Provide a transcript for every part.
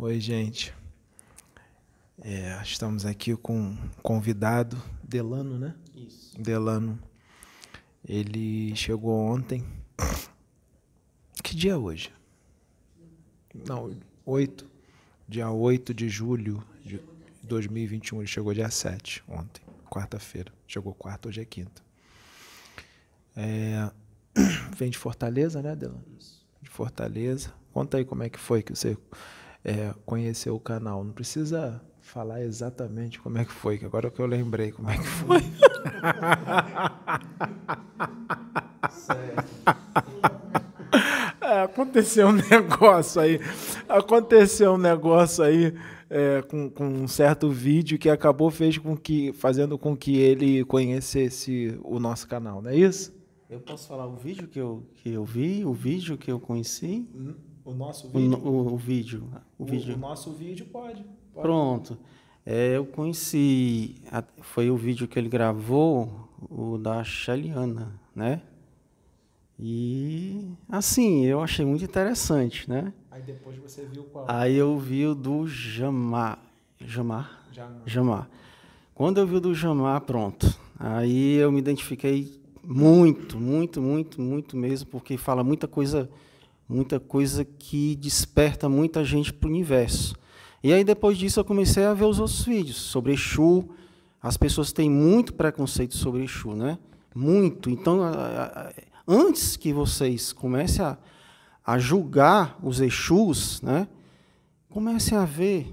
Oi, gente. É, estamos aqui com um convidado, Delano, né? Isso. Delano. Ele chegou ontem. Que dia é hoje? Não, 8. Dia 8 de julho de 2021. Ele chegou dia 7, ontem, quarta-feira. Chegou quarta, hoje é quinta. É, vem de Fortaleza, né, Delano? Isso. De Fortaleza. Conta aí como é que foi que você é, conheceu o canal. Não precisa falar exatamente como é que foi, que agora que eu lembrei como é que foi. É, aconteceu um negócio aí. Aconteceu um negócio aí é, com, com um certo vídeo que acabou fez com que, fazendo com que ele conhecesse o nosso canal, não é isso? Eu posso falar o vídeo que eu, que eu vi, o vídeo que eu conheci? O nosso O, no- o, o vídeo. O, O, vídeo. o nosso vídeo pode. pode. Pronto. É, eu conheci. Foi o vídeo que ele gravou, o da Sheliana, né? E assim, eu achei muito interessante, né? Aí depois você viu qual? Aí eu vi o do Jamar. Jamar? Não. Jamar. Quando eu vi o do Jamar, pronto. Aí eu me identifiquei muito, muito, muito, muito mesmo, porque fala muita coisa, muita coisa que desperta muita gente para o universo. E aí depois disso eu comecei a ver os outros vídeos sobre Exu. As pessoas têm muito preconceito sobre Exu, né? Muito. Então, antes que vocês comecem a, a julgar os Exus, né? Comecem a ver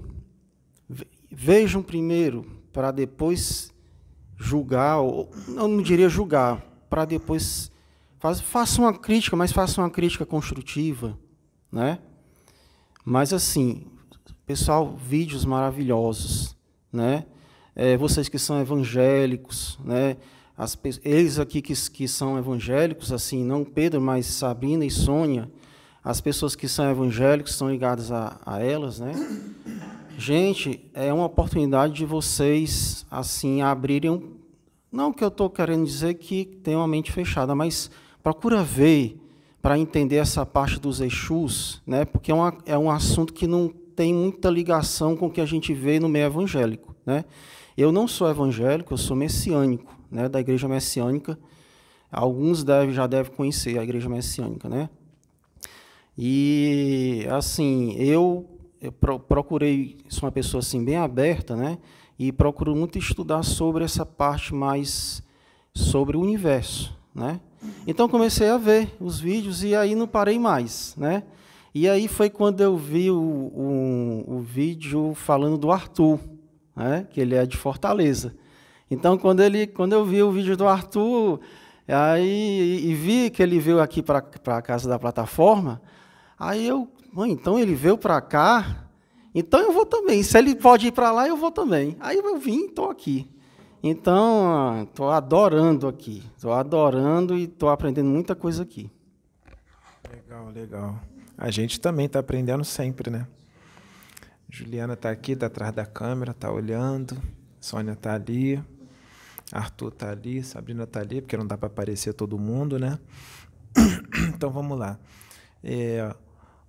Ve- Vejam primeiro, para depois julgar, ou eu não diria julgar, para depois faça uma crítica, mas faça uma crítica construtiva, né? Mas assim, pessoal, vídeos maravilhosos, né? É, vocês que são evangélicos, né? As, eles aqui que, que são evangélicos, assim, não Pedro, mas Sabrina e Sônia, as pessoas que são evangélicos estão ligadas a, a elas, né? Gente, é uma oportunidade de vocês assim abrirem não que eu estou querendo dizer que tem uma mente fechada, mas procura ver para entender essa parte dos Exus, né? Porque é, uma, é um assunto que não tem muita ligação com o que a gente vê no meio evangélico, né? Eu não sou evangélico, eu sou messiânico, né? Da igreja messiânica. Alguns devem, já devem conhecer a igreja messiânica, né? E assim, eu, eu pro- procurei, sou uma pessoa assim bem aberta, né? E procuro muito estudar sobre essa parte mais sobre o universo, né? Então comecei a ver os vídeos e aí não parei mais, né? E aí foi quando eu vi o, o, o vídeo falando do Arthur, né? Que ele é de Fortaleza. Então quando ele, quando eu vi o vídeo do Arthur, aí e vi que ele veio aqui para a casa da plataforma, Aí eu, mãe, então ele veio para cá, então eu vou também. Se ele pode ir para lá, eu vou também. Aí eu vim, estou aqui. Então, estou adorando aqui. Estou adorando e estou aprendendo muita coisa aqui. Legal, legal. A gente também está aprendendo sempre, né? Juliana está aqui, está atrás da câmera, está olhando. Sônia está ali. Arthur está ali. Sabrina está ali, porque não dá para aparecer todo mundo, né? Então vamos lá. É,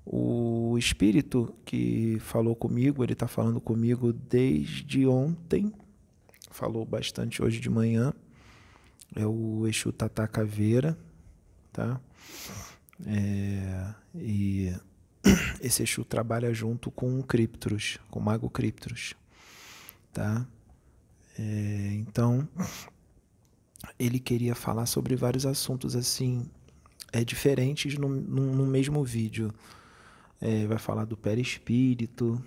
o espírito que falou comigo, ele está falando comigo desde ontem. Falou bastante hoje de manhã. É o Exu Tata Caveira, tá? É, e esse Exu trabalha junto com o Criptros, com o Mago Criptros, tá? É, então, ele queria falar sobre vários assuntos assim, é, diferentes no, no, no mesmo vídeo. É, vai falar do perispírito,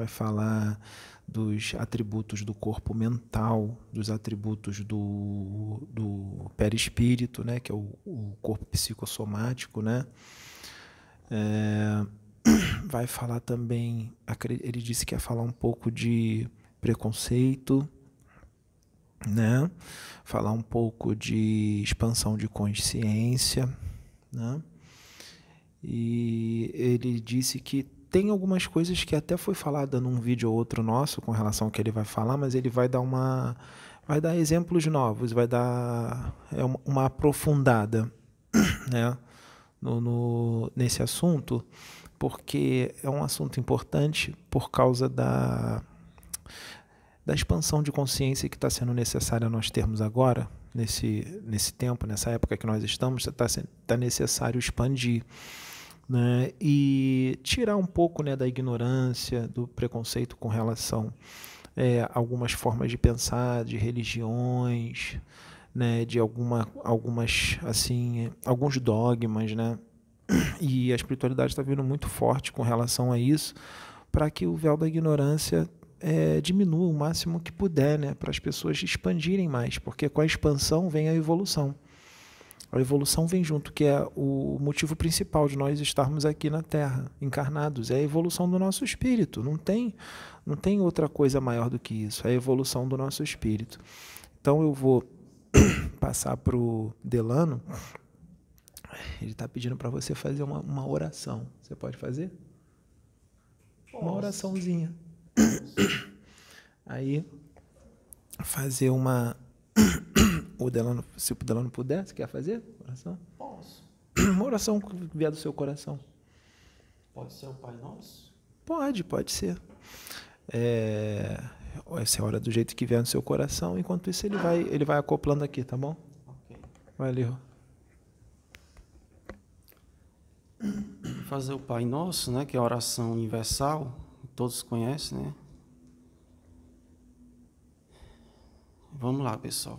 vai falar dos atributos do corpo mental, dos atributos do, do perispírito, né, que é o, o corpo psicossomático, né? É, vai falar também, ele disse que ia falar um pouco de preconceito, né? Falar um pouco de expansão de consciência, né? E ele disse que tem algumas coisas que até foi falada num vídeo ou outro nosso com relação ao que ele vai falar, mas ele vai dar uma vai dar exemplos novos, vai dar é uma, aprofundada, né, no, no- nesse assunto, porque é um assunto importante por causa da, da expansão de consciência que está sendo necessária nós termos agora, nesse, nesse tempo, nessa época que nós estamos, está tá necessário expandir. Né, e tirar um pouco né, da ignorância, do preconceito com relação é, a algumas formas de pensar, de religiões, né, de alguma, algumas assim, alguns dogmas, né, e a espiritualidade está vindo muito forte com relação a isso, para que o véu da ignorância é, diminua o máximo que puder, né, para as pessoas expandirem mais, porque com a expansão vem a evolução. A evolução vem junto, que é o motivo principal de nós estarmos aqui na Terra, encarnados, é a evolução do nosso espírito. Não tem, não tem outra coisa maior do que isso, é a evolução do nosso espírito. Então eu vou passar para o Delano ele está pedindo para você fazer uma, uma oração. Você pode fazer? Posso. Uma oraçãozinha. Aí, fazer uma. O Delano, se o Delano puder, você quer fazer? Oração? Posso. Uma oração que vier do seu coração. Pode ser o Pai Nosso? Pode, pode ser. É, essa é a hora do jeito que vier no seu coração. Enquanto isso, ele vai, ele vai acoplando aqui, tá bom? Ok. Valeu. fazer o Pai Nosso, né, que é a oração universal, todos conhecem, né? Vamos lá, pessoal.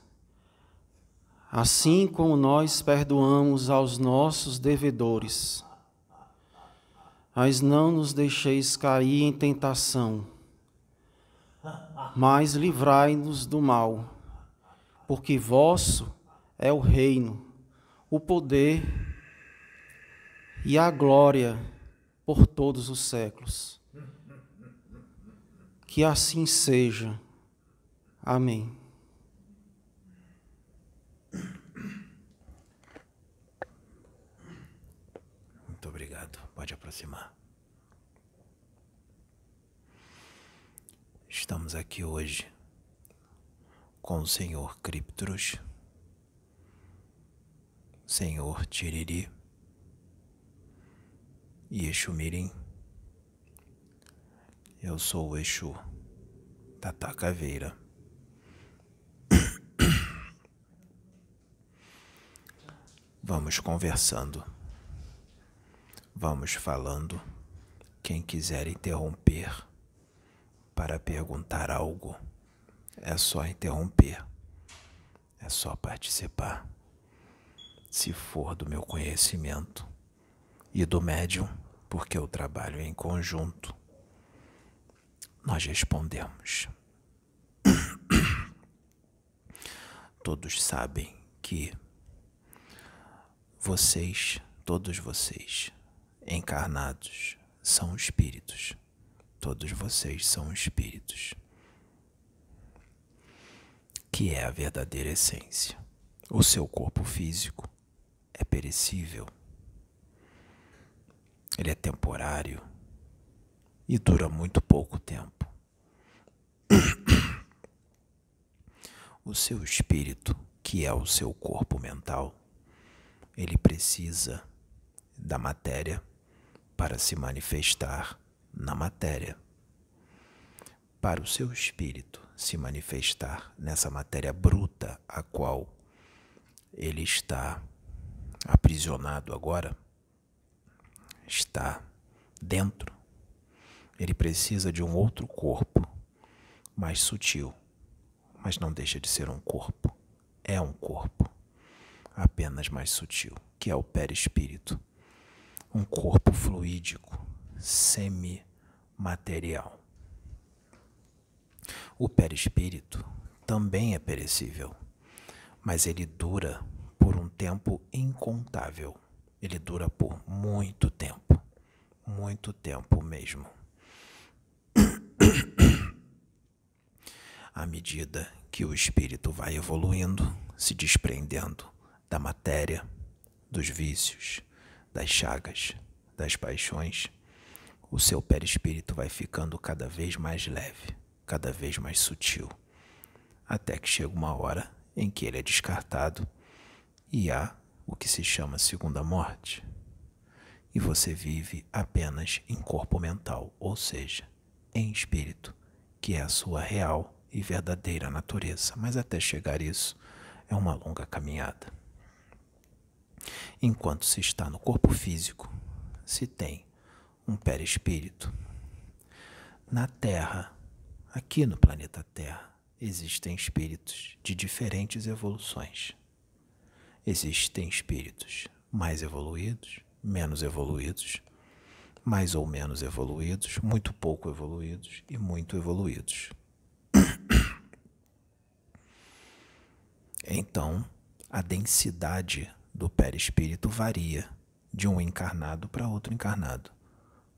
assim como nós perdoamos aos nossos devedores. Mas não nos deixeis cair em tentação, mas livrai-nos do mal, porque vosso é o reino, o poder e a glória por todos os séculos. Que assim seja. Amém. Muito obrigado. Pode aproximar. Estamos aqui hoje com o Senhor Criptros, Senhor Tiriri e Exu Mirim. Eu sou o Exu Tata Caveira. Vamos conversando. Vamos falando. Quem quiser interromper para perguntar algo, é só interromper. É só participar. Se for do meu conhecimento e do médium, porque o trabalho em conjunto, nós respondemos. Todos sabem que vocês, todos vocês, encarnados, são espíritos. Todos vocês são espíritos. Que é a verdadeira essência. O seu corpo físico é perecível ele é temporário e dura muito pouco tempo. O seu espírito, que é o seu corpo mental, ele precisa da matéria para se manifestar na matéria. Para o seu espírito se manifestar nessa matéria bruta a qual ele está aprisionado agora, está dentro. Ele precisa de um outro corpo, mais sutil, mas não deixa de ser um corpo. É um corpo, apenas mais sutil, que é o perispírito. Um corpo fluídico, semi-material. O perispírito também é perecível, mas ele dura por um tempo incontável ele dura por muito tempo. Muito tempo mesmo. À medida que o espírito vai evoluindo, se desprendendo da matéria, dos vícios, das chagas, das paixões, o seu perispírito vai ficando cada vez mais leve, cada vez mais sutil, até que chega uma hora em que ele é descartado e há o que se chama segunda morte. E você vive apenas em corpo mental, ou seja, em espírito, que é a sua real e verdadeira natureza. Mas até chegar isso é uma longa caminhada. Enquanto se está no corpo físico, se tem um perispírito. Na Terra, aqui no planeta Terra, existem espíritos de diferentes evoluções. Existem espíritos mais evoluídos, menos evoluídos, mais ou menos evoluídos, muito pouco evoluídos e muito evoluídos. Então, a densidade do perispírito varia de um encarnado para outro encarnado.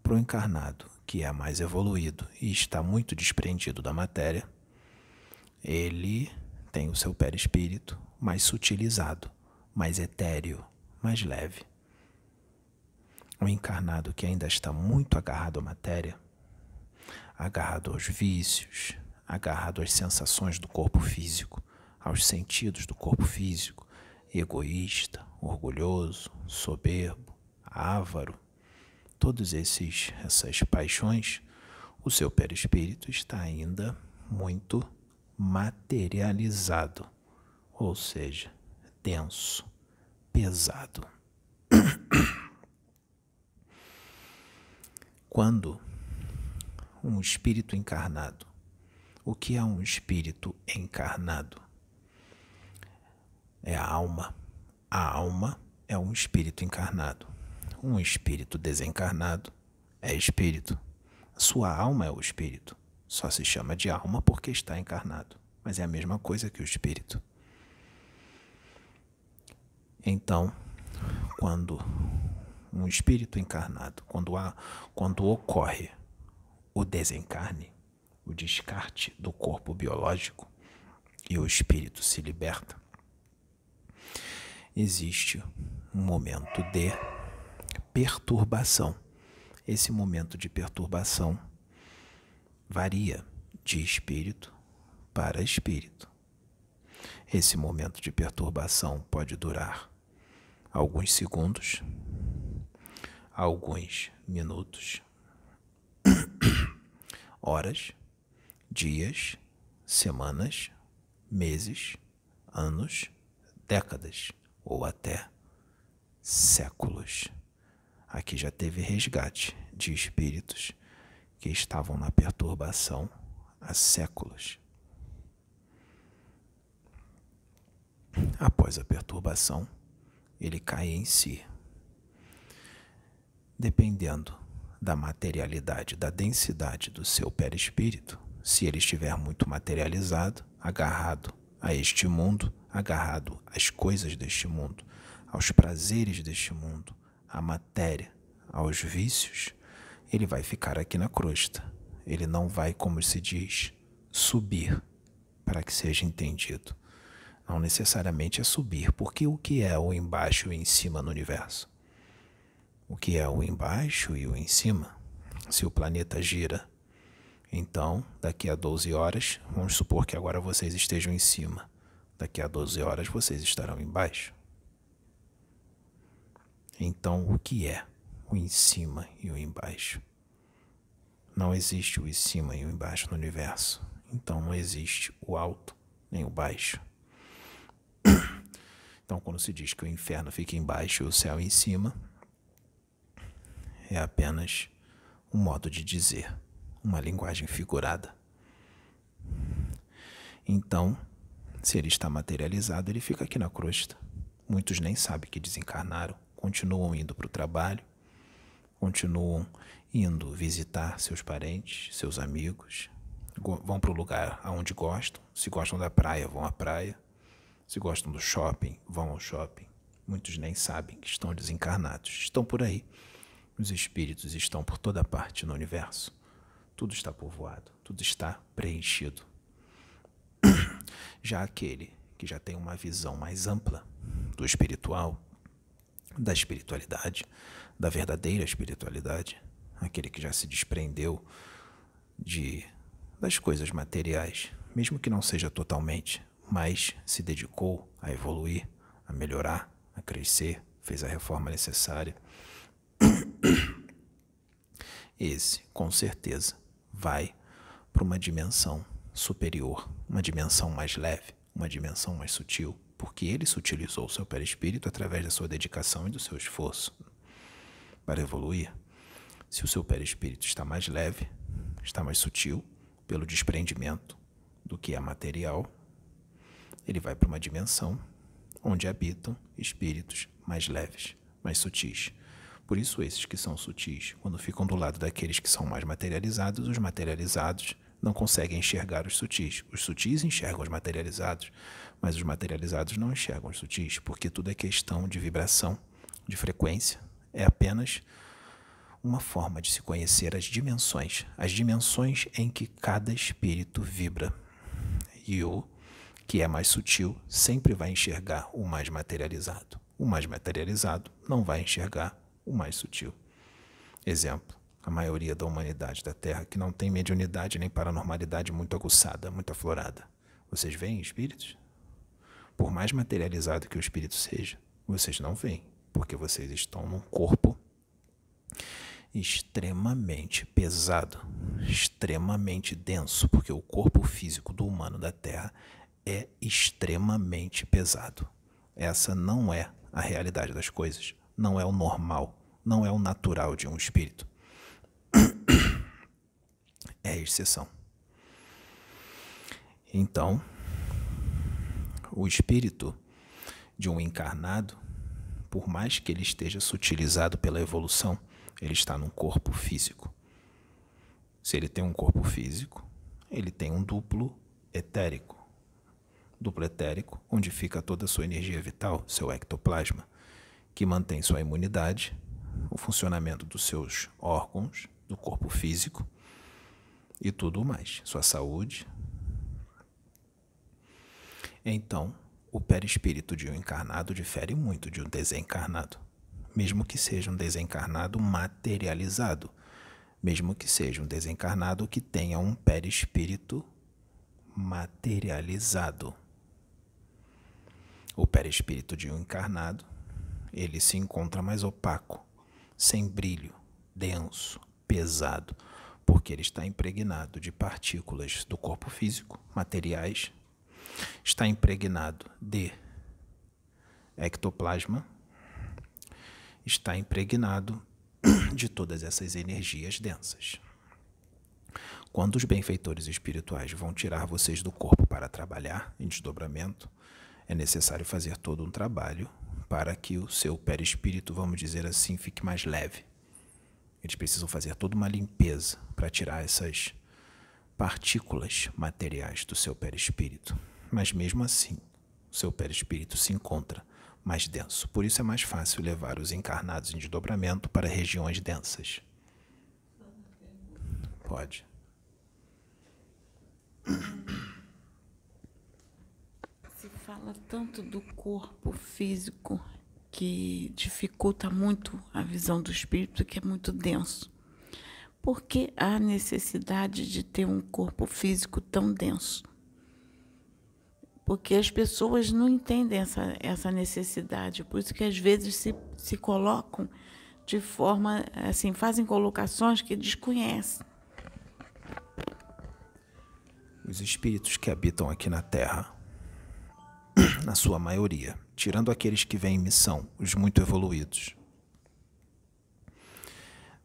Para o encarnado que é mais evoluído e está muito desprendido da matéria, ele tem o seu perispírito mais sutilizado, mais etéreo, mais leve. O encarnado que ainda está muito agarrado à matéria, agarrado aos vícios, agarrado às sensações do corpo físico, aos sentidos do corpo físico, egoísta, orgulhoso, soberbo, avaro, todos esses essas paixões, o seu perispírito está ainda muito materializado, ou seja, denso, pesado. Quando um espírito encarnado, o que é um espírito encarnado? É a alma. A alma é um espírito encarnado. Um espírito desencarnado é espírito. Sua alma é o espírito. Só se chama de alma porque está encarnado, mas é a mesma coisa que o espírito. Então, quando um espírito encarnado, quando, há, quando ocorre o desencarne, o descarte do corpo biológico e o espírito se liberta, existe um momento de perturbação. Esse momento de perturbação varia de espírito para espírito. Esse momento de perturbação pode durar alguns segundos, alguns minutos, horas, dias, semanas, meses, anos, décadas ou até séculos. Aqui já teve resgate de espíritos que estavam na perturbação há séculos. Após a perturbação, ele cai em si. Dependendo da materialidade, da densidade do seu perispírito, se ele estiver muito materializado, agarrado a este mundo, agarrado às coisas deste mundo, aos prazeres deste mundo, à matéria, aos vícios, ele vai ficar aqui na crosta. Ele não vai, como se diz, subir, para que seja entendido. Não necessariamente é subir, porque o que é o embaixo e o em cima no universo? O que é o embaixo e o em cima? Se o planeta gira, então, daqui a 12 horas, vamos supor que agora vocês estejam em cima. Daqui a 12 horas vocês estarão embaixo. Então, o que é o em cima e o embaixo? Não existe o em cima e o embaixo no universo. Então, não existe o alto nem o baixo. Então, quando se diz que o inferno fica embaixo e o céu em cima, é apenas um modo de dizer, uma linguagem figurada. Então, se ele está materializado, ele fica aqui na crosta. Muitos nem sabem que desencarnaram continuam indo para o trabalho, continuam indo visitar seus parentes, seus amigos, vão para o lugar aonde gostam. Se gostam da praia, vão à praia. Se gostam do shopping, vão ao shopping. Muitos nem sabem que estão desencarnados. Estão por aí. Os espíritos estão por toda parte no universo. Tudo está povoado, tudo está preenchido. Já aquele que já tem uma visão mais ampla do espiritual, da espiritualidade, da verdadeira espiritualidade, aquele que já se desprendeu de das coisas materiais, mesmo que não seja totalmente, mas se dedicou a evoluir, a melhorar, a crescer, fez a reforma necessária. Esse, com certeza, vai para uma dimensão superior, uma dimensão mais leve, uma dimensão mais sutil, porque ele sutilizou o seu perispírito através da sua dedicação e do seu esforço para evoluir. Se o seu perispírito está mais leve, está mais sutil, pelo desprendimento do que é material, ele vai para uma dimensão onde habitam espíritos mais leves, mais sutis. Por isso, esses que são sutis, quando ficam do lado daqueles que são mais materializados, os materializados não conseguem enxergar os sutis. Os sutis enxergam os materializados, mas os materializados não enxergam os sutis, porque tudo é questão de vibração, de frequência. É apenas uma forma de se conhecer as dimensões, as dimensões em que cada espírito vibra. E o que é mais sutil sempre vai enxergar o mais materializado. O mais materializado não vai enxergar o mais sutil. Exemplo: a maioria da humanidade da Terra que não tem mediunidade nem paranormalidade muito aguçada, muito aflorada. Vocês veem espíritos? Por mais materializado que o espírito seja, vocês não veem, porque vocês estão num corpo extremamente pesado, extremamente denso, porque o corpo físico do humano da Terra é extremamente pesado. Essa não é a realidade das coisas, não é o normal, não é o natural de um espírito. É exceção. Então, o espírito de um encarnado, por mais que ele esteja sutilizado pela evolução, ele está num corpo físico. Se ele tem um corpo físico, ele tem um duplo etérico. Duplo etérico, onde fica toda a sua energia vital, seu ectoplasma, que mantém sua imunidade, o funcionamento dos seus órgãos, do corpo físico e tudo mais, sua saúde. Então, o perispírito de um encarnado difere muito de um desencarnado mesmo que seja um desencarnado materializado, mesmo que seja um desencarnado que tenha um perispírito materializado. O perispírito de um encarnado, ele se encontra mais opaco, sem brilho, denso, pesado, porque ele está impregnado de partículas do corpo físico, materiais, está impregnado de ectoplasma, está impregnado de todas essas energias densas. Quando os benfeitores espirituais vão tirar vocês do corpo para trabalhar em desdobramento, é necessário fazer todo um trabalho para que o seu perispírito, vamos dizer assim, fique mais leve. Eles precisam fazer toda uma limpeza para tirar essas partículas materiais do seu perispírito. Mas mesmo assim, o seu perispírito se encontra mais denso. Por isso é mais fácil levar os encarnados em desdobramento para regiões densas. Pode. Se fala tanto do corpo físico que dificulta muito a visão do espírito, que é muito denso. Por que há necessidade de ter um corpo físico tão denso? porque as pessoas não entendem essa, essa necessidade, por isso que às vezes se, se colocam de forma, assim, fazem colocações que desconhecem. Os espíritos que habitam aqui na Terra, na sua maioria, tirando aqueles que vêm em missão, os muito evoluídos,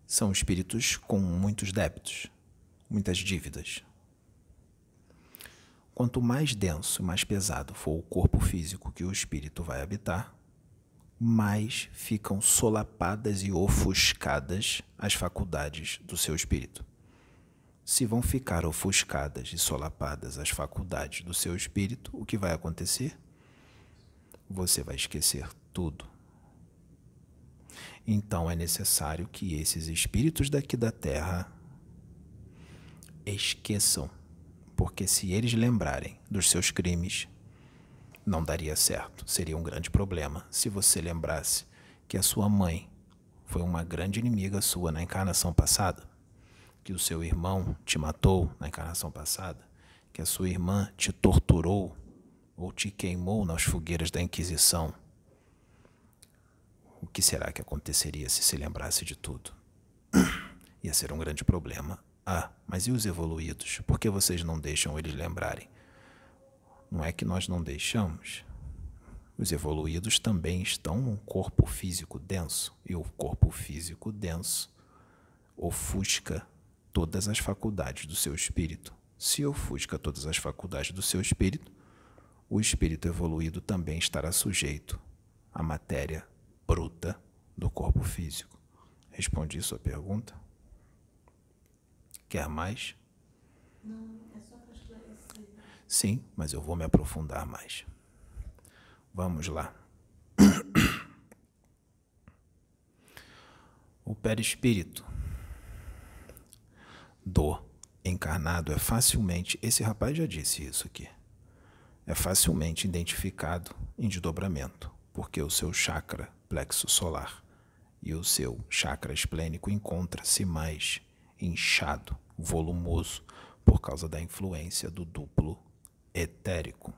são espíritos com muitos débitos, muitas dívidas, Quanto mais denso e mais pesado for o corpo físico que o espírito vai habitar, mais ficam solapadas e ofuscadas as faculdades do seu espírito. Se vão ficar ofuscadas e solapadas as faculdades do seu espírito, o que vai acontecer? Você vai esquecer tudo. Então é necessário que esses espíritos daqui da terra esqueçam porque se eles lembrarem dos seus crimes, não daria certo. Seria um grande problema se você lembrasse que a sua mãe foi uma grande inimiga sua na encarnação passada, que o seu irmão te matou na encarnação passada, que a sua irmã te torturou ou te queimou nas fogueiras da Inquisição. O que será que aconteceria se se lembrasse de tudo? Ia ser um grande problema. Ah, mas e os evoluídos? Por que vocês não deixam eles lembrarem? Não é que nós não deixamos. Os evoluídos também estão num corpo físico denso, e o corpo físico denso ofusca todas as faculdades do seu espírito. Se ofusca todas as faculdades do seu espírito, o espírito evoluído também estará sujeito à matéria bruta do corpo físico. Respondi sua pergunta? Quer mais? Não, é só. Sim, mas eu vou me aprofundar mais. Vamos lá. O perispírito do encarnado. É facilmente, esse rapaz já disse isso aqui, é facilmente identificado em desdobramento, porque o seu chakra plexo solar e o seu chakra esplênico encontra-se mais inchado, volumoso, por causa da influência do duplo etérico.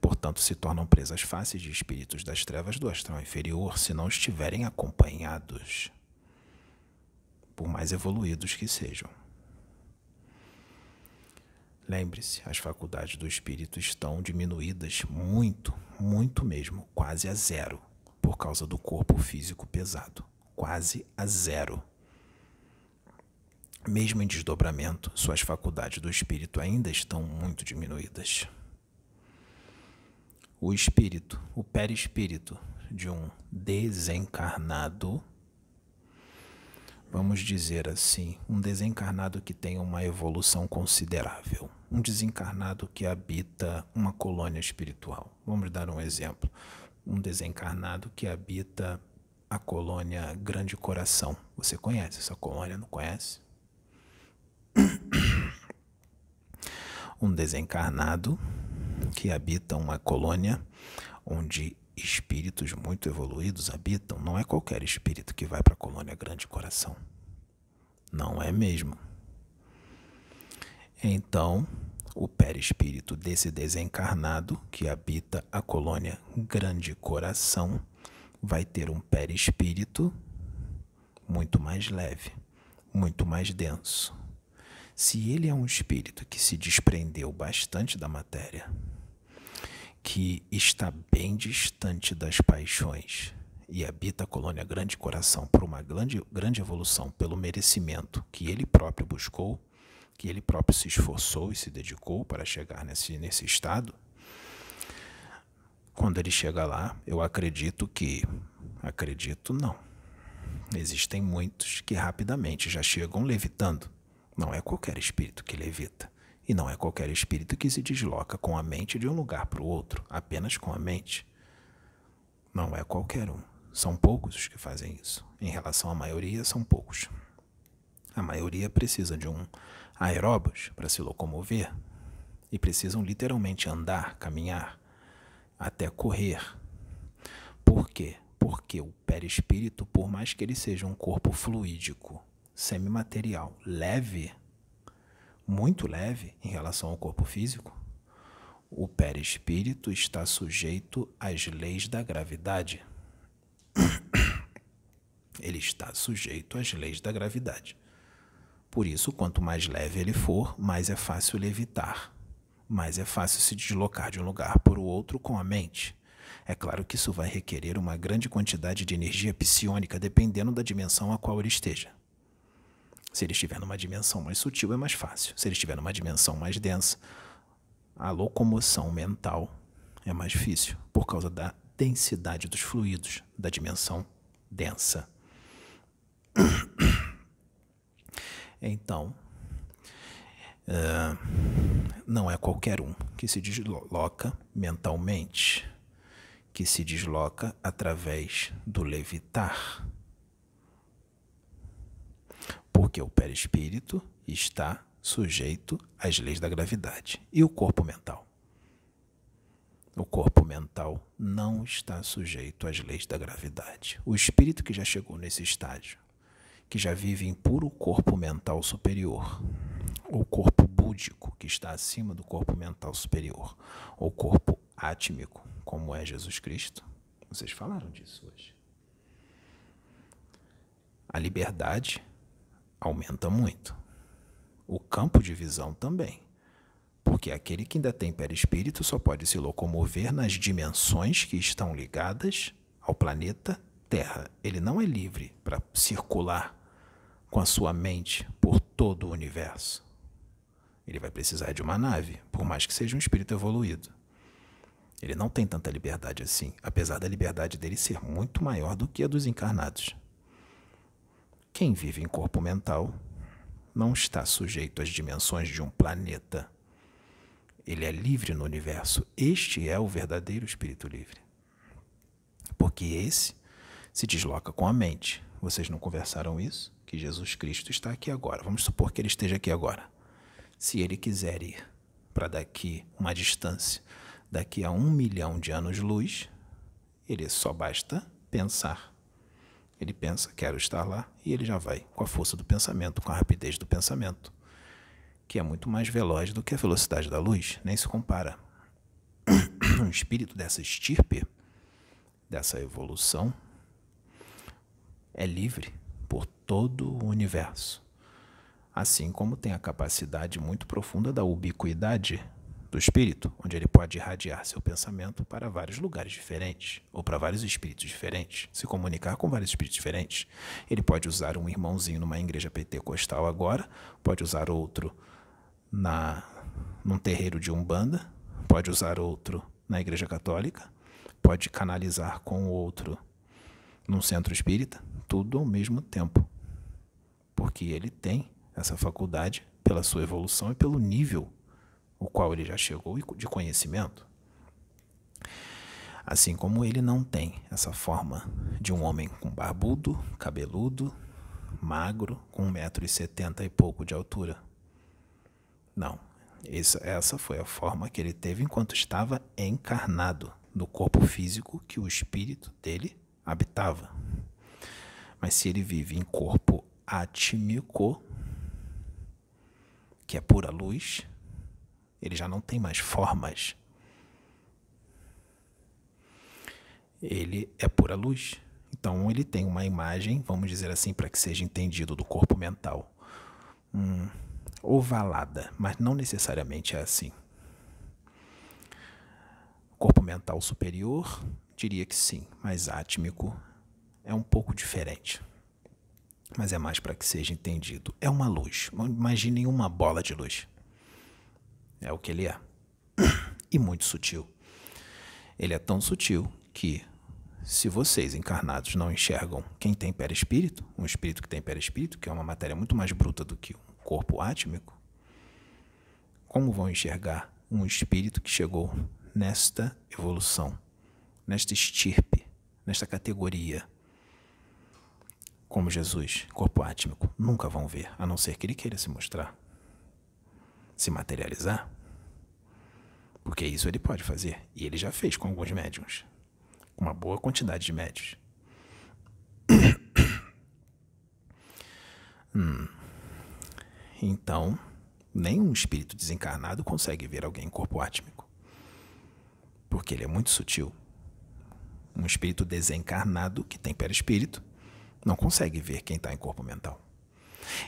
Portanto, se tornam presas fáceis de espíritos das trevas do astral inferior se não estiverem acompanhados, por mais evoluídos que sejam. Lembre-se, as faculdades do espírito estão diminuídas muito, muito mesmo, quase a zero, por causa do corpo físico pesado. Quase a zero. Mesmo em desdobramento, suas faculdades do espírito ainda estão muito diminuídas. O espírito, o perispírito de um desencarnado, vamos dizer assim, um desencarnado que tem uma evolução considerável, um desencarnado que habita uma colônia espiritual. Vamos dar um exemplo. Um desencarnado que habita a colônia Grande Coração. Você conhece essa colônia, não conhece? um desencarnado que habita uma colônia onde espíritos muito evoluídos habitam. Não é qualquer espírito que vai para a colônia Grande Coração. Não é mesmo. Então, o perispírito desse desencarnado que habita a colônia Grande Coração vai ter um perispírito muito mais leve, muito mais denso. Se ele é um espírito que se desprendeu bastante da matéria, que está bem distante das paixões e habita a colônia Grande Coração por uma grande, grande evolução, pelo merecimento que ele próprio buscou, que ele próprio se esforçou e se dedicou para chegar nesse, nesse estado, quando ele chega lá, eu acredito que. Acredito não. Existem muitos que rapidamente já chegam levitando não é qualquer espírito que levita. E não é qualquer espírito que se desloca com a mente de um lugar para o outro, apenas com a mente. Não é qualquer um. São poucos os que fazem isso. Em relação à maioria, são poucos. A maioria precisa de um aeróbus para se locomover e precisam literalmente andar, caminhar, até correr. Por quê? Porque o perispírito, por mais que ele seja um corpo fluídico, semimaterial leve, muito leve em relação ao corpo físico, o perispírito está sujeito às leis da gravidade. Ele está sujeito às leis da gravidade. Por isso, quanto mais leve ele for, mais é fácil levitar, mais é fácil se deslocar de um lugar para o outro com a mente. É claro que isso vai requerer uma grande quantidade de energia psiônica, dependendo da dimensão a qual ele esteja. Se ele estiver numa dimensão mais sutil, é mais fácil. Se ele estiver numa dimensão mais densa, a locomoção mental é mais difícil por causa da densidade dos fluidos da dimensão densa. Então, uh, não é qualquer um que se desloca mentalmente, que se desloca através do levitar porque o perispírito está sujeito às leis da gravidade. E o corpo mental? O corpo mental não está sujeito às leis da gravidade. O espírito que já chegou nesse estágio, que já vive em puro corpo mental superior, o corpo búdico, que está acima do corpo mental superior, ou corpo átmico, como é Jesus Cristo. Vocês falaram disso hoje. A liberdade aumenta muito. O campo de visão também. Porque aquele que ainda tem perispírito só pode se locomover nas dimensões que estão ligadas ao planeta Terra. Ele não é livre para circular com a sua mente por todo o universo. Ele vai precisar de uma nave, por mais que seja um espírito evoluído. Ele não tem tanta liberdade assim, apesar da liberdade dele ser muito maior do que a dos encarnados. Quem vive em corpo mental não está sujeito às dimensões de um planeta. Ele é livre no universo. Este é o verdadeiro espírito livre. Porque esse se desloca com a mente. Vocês não conversaram isso? Que Jesus Cristo está aqui agora. Vamos supor que ele esteja aqui agora. Se ele quiser ir para daqui uma distância, daqui a um milhão de anos-luz, ele só basta pensar. Ele pensa, quero estar lá, e ele já vai, com a força do pensamento, com a rapidez do pensamento, que é muito mais veloz do que a velocidade da luz, nem se compara. O espírito dessa estirpe, dessa evolução, é livre por todo o universo, assim como tem a capacidade muito profunda da ubiquidade do espírito, onde ele pode irradiar seu pensamento para vários lugares diferentes, ou para vários espíritos diferentes, se comunicar com vários espíritos diferentes. Ele pode usar um irmãozinho numa igreja pentecostal agora, pode usar outro na num terreiro de umbanda, pode usar outro na igreja católica, pode canalizar com outro num centro espírita, tudo ao mesmo tempo. Porque ele tem essa faculdade pela sua evolução e pelo nível o qual ele já chegou de conhecimento. Assim como ele não tem essa forma de um homem com barbudo, cabeludo, magro, com 1,70m e pouco de altura. Não, essa, essa foi a forma que ele teve enquanto estava encarnado no corpo físico que o espírito dele habitava. Mas se ele vive em corpo atmico, que é pura luz, ele já não tem mais formas. Ele é pura luz. Então ele tem uma imagem, vamos dizer assim, para que seja entendido do corpo mental, hum, ovalada, mas não necessariamente é assim. Corpo mental superior, diria que sim, mas átmico é um pouco diferente. Mas é mais para que seja entendido. É uma luz. Imaginem uma bola de luz. É o que ele é. E muito sutil. Ele é tão sutil que, se vocês encarnados não enxergam quem tem perispírito, um espírito que tem perispírito, que é uma matéria muito mais bruta do que um corpo átmico, como vão enxergar um espírito que chegou nesta evolução, nesta estirpe, nesta categoria, como Jesus, corpo átmico? Nunca vão ver, a não ser que ele queira se mostrar se materializar. Porque isso ele pode fazer. E ele já fez com alguns médiums. Com uma boa quantidade de médios. hum. Então, nenhum espírito desencarnado consegue ver alguém em corpo átmico. Porque ele é muito sutil. Um espírito desencarnado que tem perispírito não consegue ver quem está em corpo mental.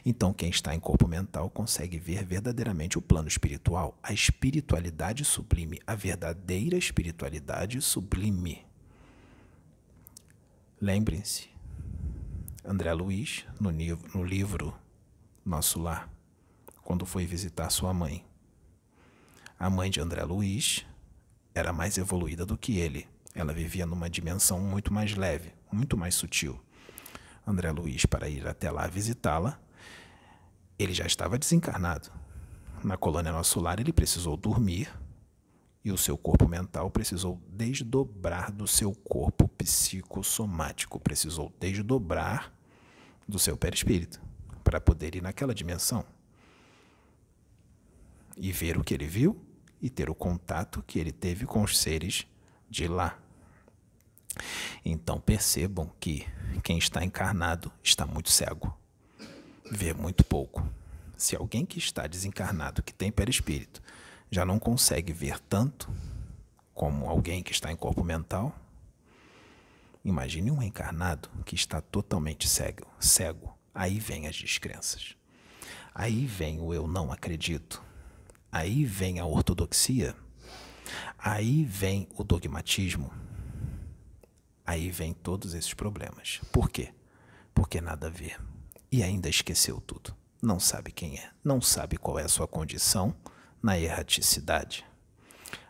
Então, quem está em corpo mental consegue ver verdadeiramente o plano espiritual, a espiritualidade sublime, a verdadeira espiritualidade sublime. Lembrem-se, André Luiz, no, no livro Nosso Lar, quando foi visitar sua mãe. A mãe de André Luiz era mais evoluída do que ele. Ela vivia numa dimensão muito mais leve, muito mais sutil. André Luiz, para ir até lá visitá-la, ele já estava desencarnado. Na colônia Nosso Lar, ele precisou dormir e o seu corpo mental precisou desdobrar do seu corpo psicossomático, precisou desdobrar do seu perispírito para poder ir naquela dimensão. e ver o que ele viu e ter o contato que ele teve com os seres de lá. Então percebam que quem está encarnado está muito cego, vê muito pouco. Se alguém que está desencarnado, que tem perispírito, já não consegue ver tanto como alguém que está em corpo mental, imagine um encarnado que está totalmente cego, cego. Aí vem as descrenças. Aí vem o eu não acredito. Aí vem a ortodoxia. Aí vem o dogmatismo. Aí vem todos esses problemas. Por quê? Porque nada a ver. E ainda esqueceu tudo. Não sabe quem é, não sabe qual é a sua condição na erraticidade.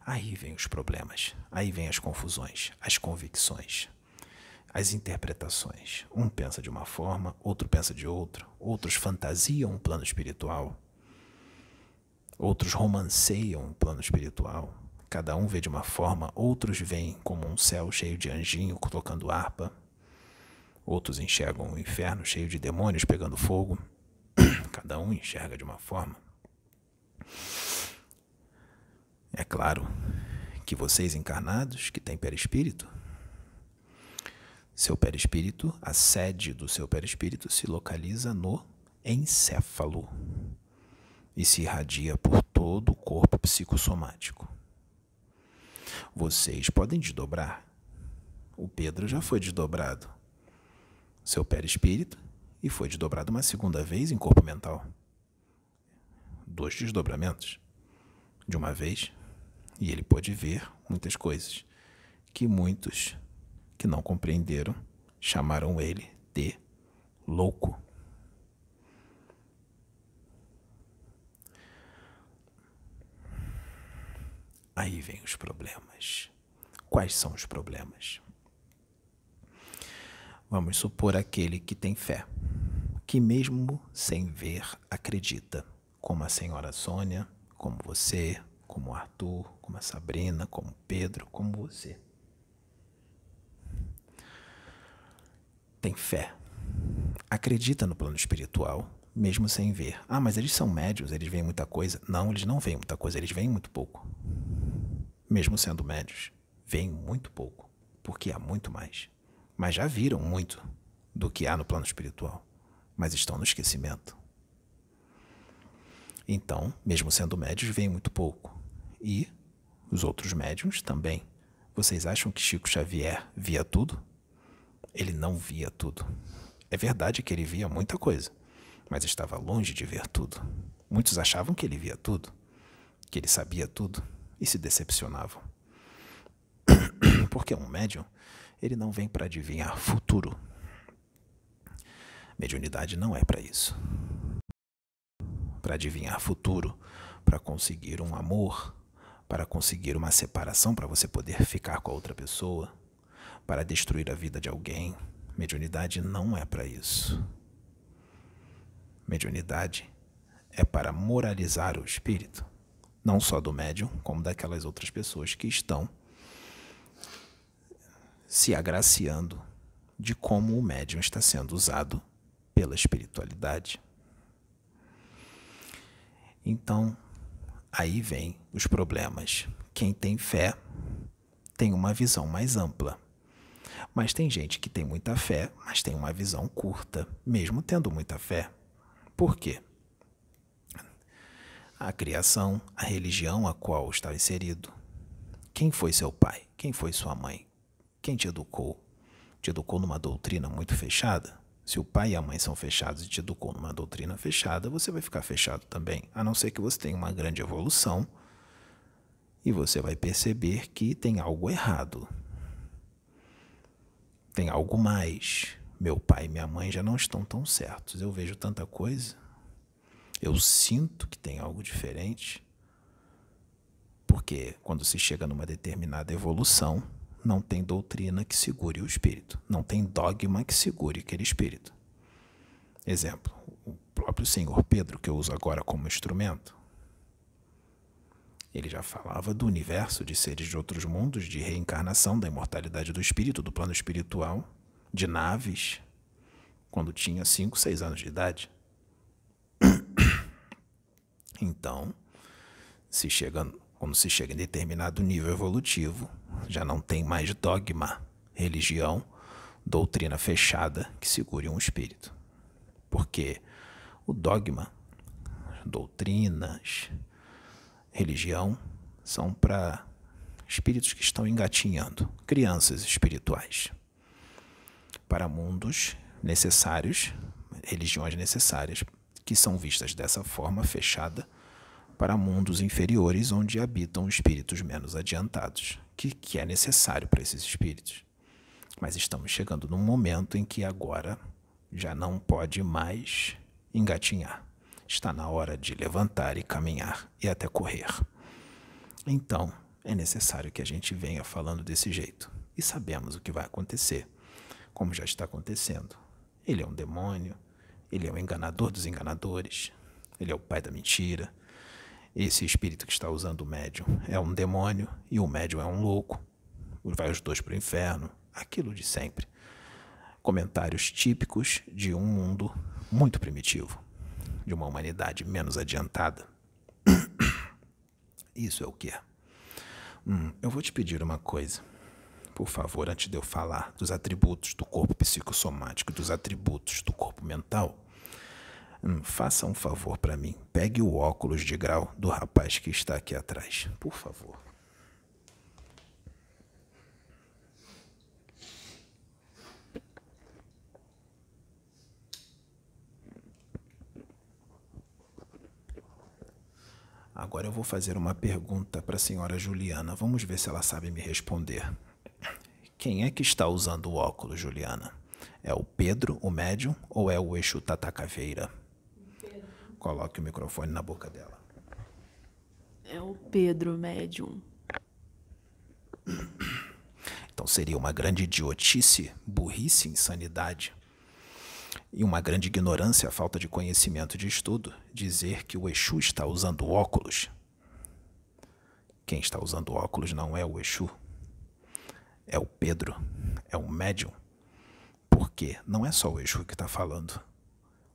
Aí vem os problemas, aí vem as confusões, as convicções, as interpretações. Um pensa de uma forma, outro pensa de outra, outros fantasiam um plano espiritual, outros romanceiam um plano espiritual. Cada um vê de uma forma, outros veem como um céu cheio de anjinho tocando harpa, outros enxergam um inferno cheio de demônios pegando fogo. Cada um enxerga de uma forma. É claro que vocês encarnados, que têm perispírito, seu perispírito, a sede do seu perispírito se localiza no encéfalo e se irradia por todo o corpo psicossomático. Vocês podem desdobrar. O Pedro já foi desdobrado. Seu perispírito e foi desdobrado uma segunda vez em corpo mental. Dois desdobramentos. De uma vez. E ele pôde ver muitas coisas que muitos que não compreenderam chamaram ele de louco. Aí vem os problemas. Quais são os problemas? Vamos supor aquele que tem fé, que mesmo sem ver acredita, como a senhora Sônia, como você, como o Arthur, como a Sabrina, como o Pedro, como você. tem fé, acredita no plano espiritual, mesmo sem ver. Ah, mas eles são médios, eles veem muita coisa. Não, eles não veem muita coisa, eles veem muito pouco. Mesmo sendo médios, veem muito pouco, porque há muito mais. Mas já viram muito do que há no plano espiritual, mas estão no esquecimento. Então, mesmo sendo médios, veem muito pouco. E os outros médiums também. Vocês acham que Chico Xavier via tudo? Ele não via tudo. É verdade que ele via muita coisa, mas estava longe de ver tudo. Muitos achavam que ele via tudo, que ele sabia tudo e se decepcionavam. Porque um médium, ele não vem para adivinhar futuro. Mediunidade não é para isso. Para adivinhar futuro, para conseguir um amor, para conseguir uma separação para você poder ficar com a outra pessoa para destruir a vida de alguém. Mediunidade não é para isso. Mediunidade é para moralizar o espírito, não só do médium, como daquelas outras pessoas que estão se agraciando de como o médium está sendo usado pela espiritualidade. Então, aí vem os problemas. Quem tem fé tem uma visão mais ampla. Mas tem gente que tem muita fé, mas tem uma visão curta, mesmo tendo muita fé. Por quê? A criação, a religião a qual está inserido. Quem foi seu pai? Quem foi sua mãe? Quem te educou? Te educou numa doutrina muito fechada? Se o pai e a mãe são fechados e te educou numa doutrina fechada, você vai ficar fechado também, a não ser que você tenha uma grande evolução e você vai perceber que tem algo errado tem algo mais. Meu pai e minha mãe já não estão tão certos. Eu vejo tanta coisa. Eu sinto que tem algo diferente. Porque quando se chega numa determinada evolução, não tem doutrina que segure o espírito. Não tem dogma que segure aquele espírito. Exemplo, o próprio Senhor Pedro, que eu uso agora como instrumento, ele já falava do universo, de seres de outros mundos, de reencarnação, da imortalidade do espírito, do plano espiritual, de naves, quando tinha 5, 6 anos de idade. Então, se chega, quando se chega em determinado nível evolutivo, já não tem mais dogma, religião, doutrina fechada que segure um espírito. Porque o dogma, doutrinas, religião são para espíritos que estão engatinhando, crianças espirituais. Para mundos necessários, religiões necessárias, que são vistas dessa forma fechada para mundos inferiores onde habitam espíritos menos adiantados, que, que é necessário para esses espíritos. Mas estamos chegando num momento em que agora já não pode mais engatinhar. Está na hora de levantar e caminhar e até correr. Então, é necessário que a gente venha falando desse jeito. E sabemos o que vai acontecer, como já está acontecendo. Ele é um demônio, ele é o enganador dos enganadores, ele é o pai da mentira, esse espírito que está usando o médium é um demônio e o médium é um louco. Vai os dois para o inferno. Aquilo de sempre. Comentários típicos de um mundo muito primitivo, de uma humanidade menos adiantada. Isso é o que é. Hum, eu vou te pedir uma coisa. Por favor, antes de eu falar dos atributos do corpo psicossomático, dos atributos do corpo mental, Hum, faça um favor para mim. Pegue o óculos de grau do rapaz que está aqui atrás. Por favor. Agora eu vou fazer uma pergunta para a senhora Juliana. Vamos ver se ela sabe me responder. Quem é que está usando o óculos, Juliana? É o Pedro, o médium, ou é o Exu Tatacaveira? Coloque o microfone na boca dela. É o Pedro Médium. Então seria uma grande idiotice, burrice, insanidade e uma grande ignorância, falta de conhecimento de estudo, dizer que o Exu está usando óculos. Quem está usando óculos não é o Exu, é o Pedro, é o médium. Porque não é só o Exu que está falando,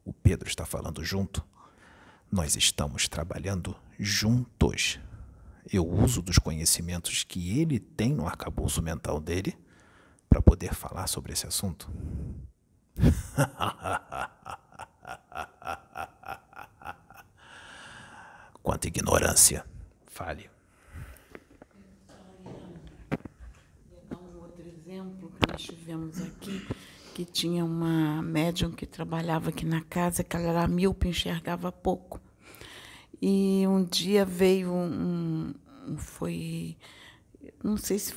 o Pedro está falando junto. Nós estamos trabalhando juntos. Eu uso dos conhecimentos que ele tem no arcabouço mental dele para poder falar sobre esse assunto. Quanta ignorância. Fale. Vou dar um outro exemplo que nós tivemos aqui que tinha uma médium que trabalhava aqui na casa, que ela era míope, enxergava pouco. E um dia veio um, um foi, não sei se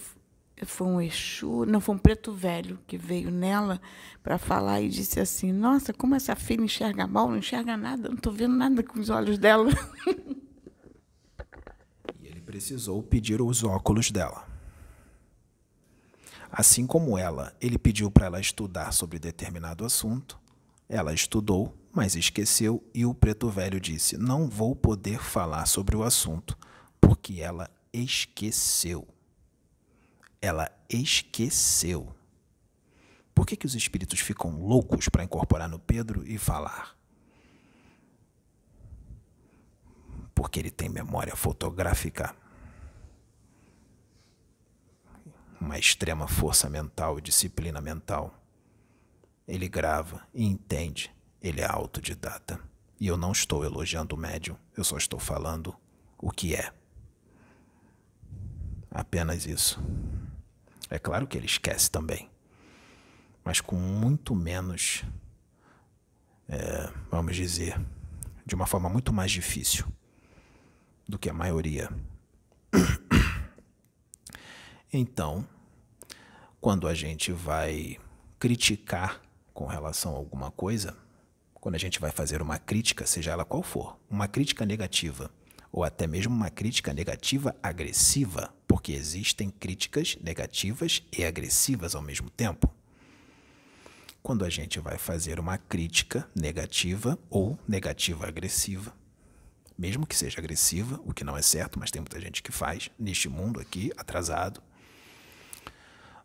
foi um Exu, não, foi um preto velho que veio nela para falar e disse assim: Nossa, como essa filha enxerga mal, não enxerga nada, não estou vendo nada com os olhos dela. E ele precisou pedir os óculos dela. Assim como ela, ele pediu para ela estudar sobre determinado assunto. Ela estudou, mas esqueceu, e o preto velho disse: Não vou poder falar sobre o assunto, porque ela esqueceu. Ela esqueceu. Por que, que os espíritos ficam loucos para incorporar no Pedro e falar? Porque ele tem memória fotográfica. Uma extrema força mental e disciplina mental. Ele grava e entende, ele é autodidata. E eu não estou elogiando o médium, eu só estou falando o que é. Apenas isso. É claro que ele esquece também, mas com muito menos, é, vamos dizer, de uma forma muito mais difícil do que a maioria então, quando a gente vai criticar com relação a alguma coisa, quando a gente vai fazer uma crítica, seja ela qual for, uma crítica negativa, ou até mesmo uma crítica negativa agressiva, porque existem críticas negativas e agressivas ao mesmo tempo. Quando a gente vai fazer uma crítica negativa ou negativa agressiva, mesmo que seja agressiva, o que não é certo, mas tem muita gente que faz neste mundo aqui atrasado,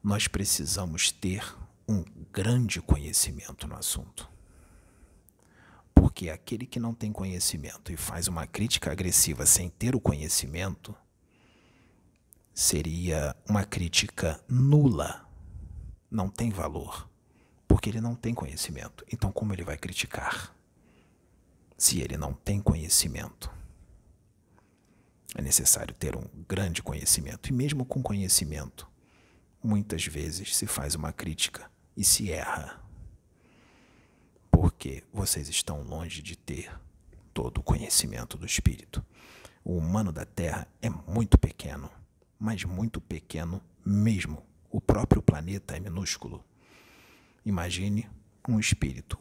nós precisamos ter um grande conhecimento no assunto. Porque aquele que não tem conhecimento e faz uma crítica agressiva sem ter o conhecimento seria uma crítica nula. Não tem valor, porque ele não tem conhecimento. Então, como ele vai criticar? Se ele não tem conhecimento. É necessário ter um grande conhecimento. E mesmo com conhecimento, muitas vezes se faz uma crítica e se erra. Porque vocês estão longe de ter todo o conhecimento do Espírito. O humano da Terra é muito pequeno, mas muito pequeno mesmo. O próprio planeta é minúsculo. Imagine um espírito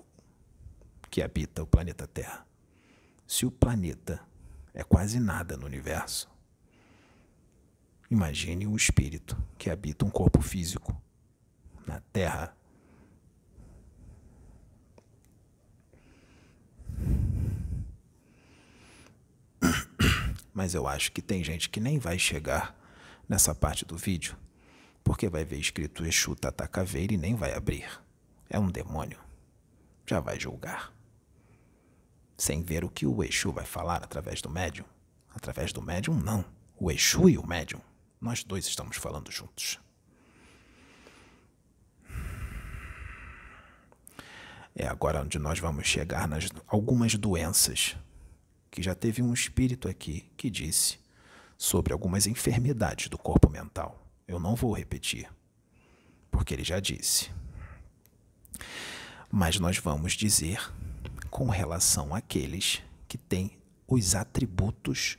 que habita o planeta Terra. Se o planeta é quase nada no universo. Imagine um espírito que habita um corpo físico na Terra. Mas eu acho que tem gente que nem vai chegar nessa parte do vídeo, porque vai ver escrito Exu Tata Caveira e nem vai abrir. É um demônio. Já vai julgar sem ver o que o Exu vai falar através do médium. Através do médium, não. O Exu e o médium. Nós dois estamos falando juntos. É agora onde nós vamos chegar nas algumas doenças que já teve um espírito aqui que disse sobre algumas enfermidades do corpo mental. Eu não vou repetir, porque ele já disse. Mas nós vamos dizer com relação àqueles que têm os atributos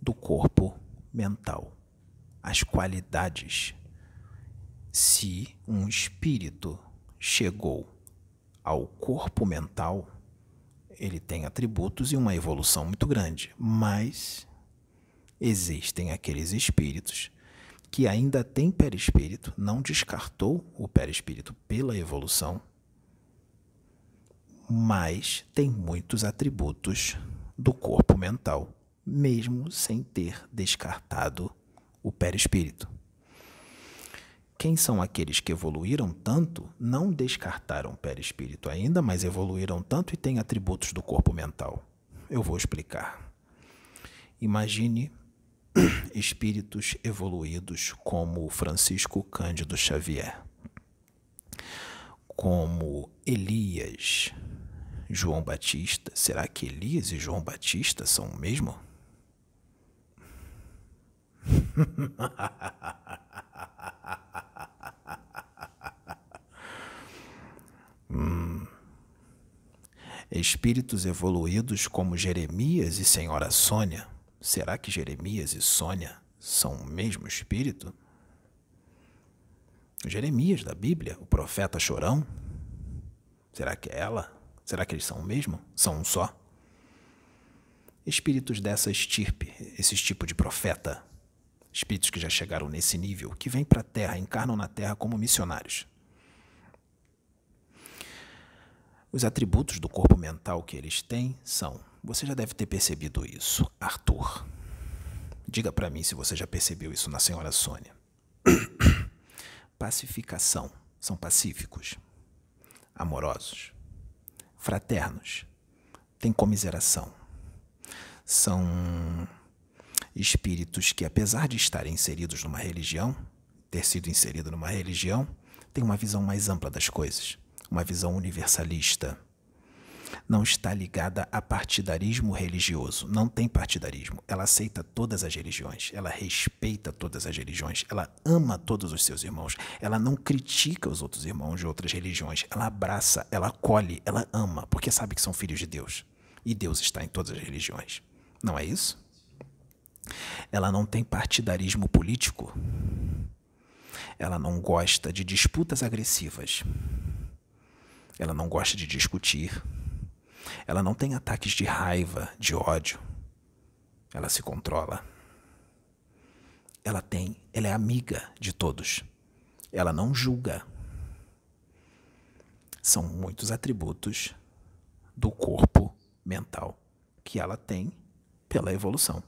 do corpo mental, as qualidades. Se um espírito chegou ao corpo mental, ele tem atributos e uma evolução muito grande, mas existem aqueles espíritos que ainda têm perispírito, não descartou o perispírito pela evolução, mas tem muitos atributos do corpo mental, mesmo sem ter descartado o perispírito. Quem são aqueles que evoluíram tanto, não descartaram o perispírito ainda, mas evoluíram tanto e têm atributos do corpo mental? Eu vou explicar. Imagine espíritos evoluídos como Francisco Cândido Xavier, como Elias, João Batista. Será que Elias e João Batista são o mesmo? Hum. Espíritos evoluídos como Jeremias e Senhora Sônia. Será que Jeremias e Sônia são o mesmo espírito? Jeremias da Bíblia, o profeta chorão? Será que é ela? Será que eles são o mesmo? São um só? Espíritos dessa estirpe, esse tipo de profeta, espíritos que já chegaram nesse nível, que vêm para a Terra, encarnam na Terra como missionários. Os atributos do corpo mental que eles têm são, você já deve ter percebido isso, Arthur. Diga para mim se você já percebeu isso na senhora Sônia. Pacificação, são pacíficos, amorosos fraternos, têm comiseração. São espíritos que, apesar de estarem inseridos numa religião, ter sido inserido numa religião, têm uma visão mais ampla das coisas, uma visão universalista não está ligada a partidarismo religioso. Não tem partidarismo. Ela aceita todas as religiões, ela respeita todas as religiões, ela ama todos os seus irmãos, ela não critica os outros irmãos de outras religiões, ela abraça, ela acolhe, ela ama, porque sabe que são filhos de Deus. E Deus está em todas as religiões. Não é isso? Ela não tem partidarismo político. Ela não gosta de disputas agressivas. Ela não gosta de discutir. Ela não tem ataques de raiva, de ódio. Ela se controla. Ela tem, ela é amiga de todos. Ela não julga. São muitos atributos do corpo mental que ela tem pela evolução.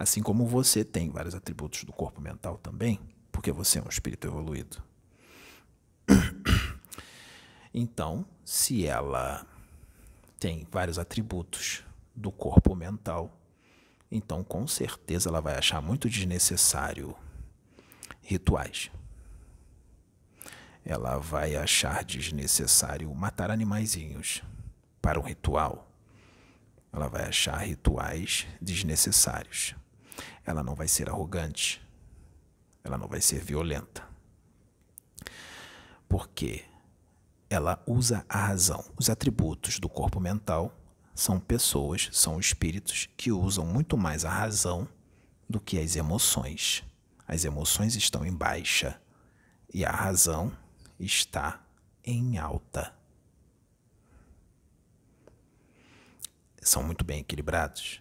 Assim como você tem vários atributos do corpo mental também, porque você é um espírito evoluído. Então, se ela tem vários atributos do corpo mental. Então, com certeza, ela vai achar muito desnecessário rituais. Ela vai achar desnecessário matar animaizinhos para um ritual. Ela vai achar rituais desnecessários. Ela não vai ser arrogante. Ela não vai ser violenta. Porque ela usa a razão. Os atributos do corpo mental são pessoas, são espíritos que usam muito mais a razão do que as emoções. As emoções estão em baixa e a razão está em alta. São muito bem equilibrados.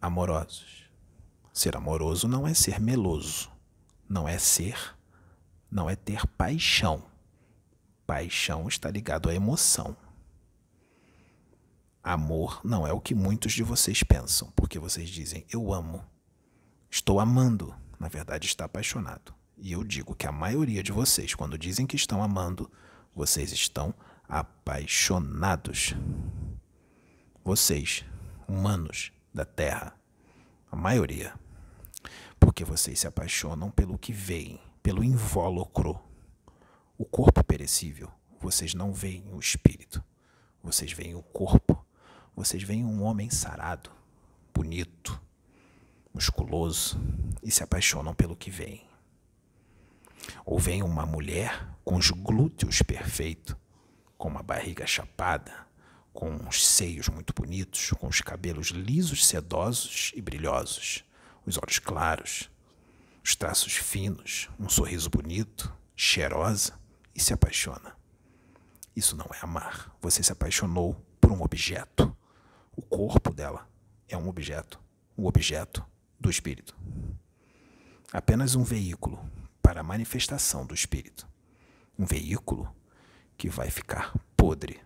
Amorosos. Ser amoroso não é ser meloso, não é ser, não é ter paixão. Paixão está ligado à emoção. Amor não é o que muitos de vocês pensam, porque vocês dizem eu amo, estou amando, na verdade está apaixonado. E eu digo que a maioria de vocês, quando dizem que estão amando, vocês estão apaixonados. Vocês, humanos da Terra, a maioria, porque vocês se apaixonam pelo que veem, pelo invólucro, o corpo perecível. Vocês não veem o espírito, vocês veem o corpo, vocês veem um homem sarado, bonito, musculoso e se apaixonam pelo que veem. Ou vem uma mulher com os glúteos perfeitos, com uma barriga chapada, com os seios muito bonitos, com os cabelos lisos, sedosos e brilhosos, os olhos claros, os traços finos, um sorriso bonito, cheirosa e se apaixona. Isso não é amar. Você se apaixonou por um objeto. O corpo dela é um objeto, o um objeto do espírito. Apenas um veículo para a manifestação do espírito. Um veículo que vai ficar podre,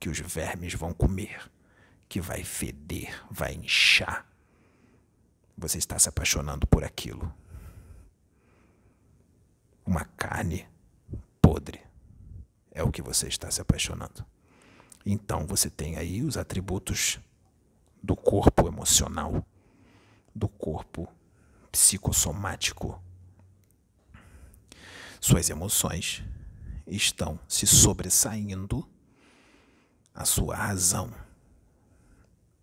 que os vermes vão comer, que vai feder, vai inchar. Você está se apaixonando por aquilo. Uma carne podre é o que você está se apaixonando. Então você tem aí os atributos do corpo emocional, do corpo psicossomático suas emoções estão se sobressaindo a sua razão.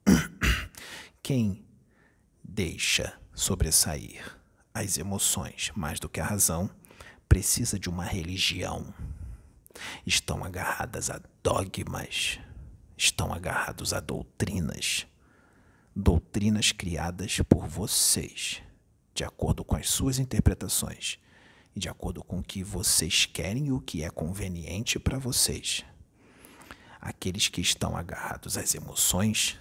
Quem deixa sobressair as emoções mais do que a razão precisa de uma religião. Estão agarradas a dogmas, estão agarrados a doutrinas, doutrinas criadas por vocês, de acordo com as suas interpretações e de acordo com o que vocês querem e o que é conveniente para vocês. Aqueles que estão agarrados às emoções,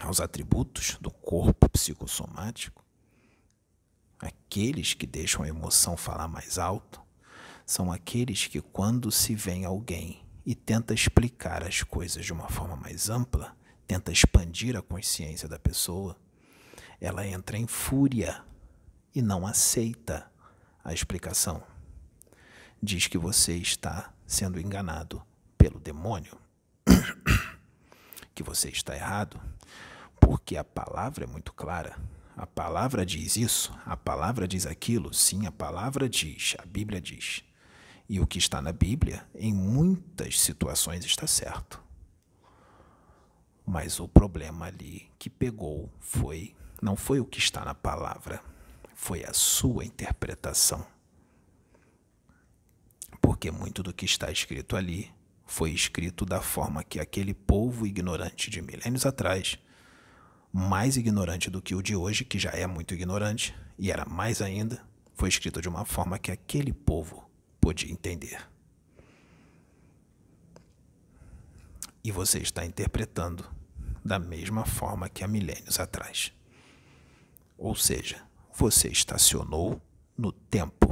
aos atributos do corpo psicossomático, aqueles que deixam a emoção falar mais alto, são aqueles que, quando se vem alguém e tenta explicar as coisas de uma forma mais ampla, tenta expandir a consciência da pessoa, ela entra em fúria e não aceita a explicação. Diz que você está sendo enganado pelo demônio, que você está errado, porque a palavra é muito clara. A palavra diz isso, a palavra diz aquilo, sim, a palavra diz, a Bíblia diz. E o que está na Bíblia, em muitas situações, está certo. Mas o problema ali que pegou foi não foi o que está na palavra, foi a sua interpretação. Porque muito do que está escrito ali foi escrito da forma que aquele povo ignorante de milênios atrás, mais ignorante do que o de hoje, que já é muito ignorante, e era mais ainda, foi escrito de uma forma que aquele povo podia entender. E você está interpretando da mesma forma que há milênios atrás. Ou seja, você estacionou no tempo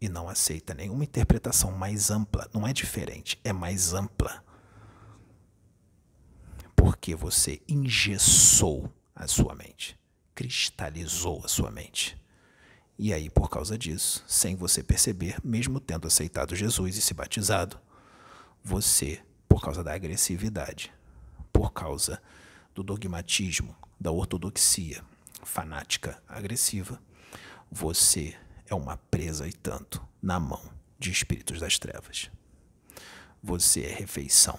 e não aceita nenhuma interpretação mais ampla. Não é diferente, é mais ampla. Porque você engessou a sua mente, cristalizou a sua mente. E aí, por causa disso, sem você perceber, mesmo tendo aceitado Jesus e se batizado, Você, por causa da agressividade, por causa do dogmatismo, da ortodoxia fanática agressiva, você é uma presa e tanto na mão de espíritos das trevas. Você é refeição,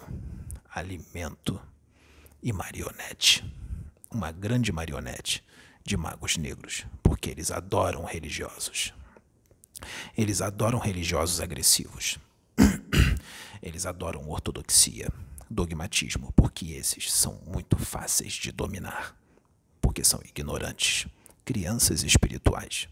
alimento e marionete. Uma grande marionete de magos negros, porque eles adoram religiosos. Eles adoram religiosos agressivos. Eles adoram ortodoxia, dogmatismo, porque esses são muito fáceis de dominar, porque são ignorantes, crianças espirituais.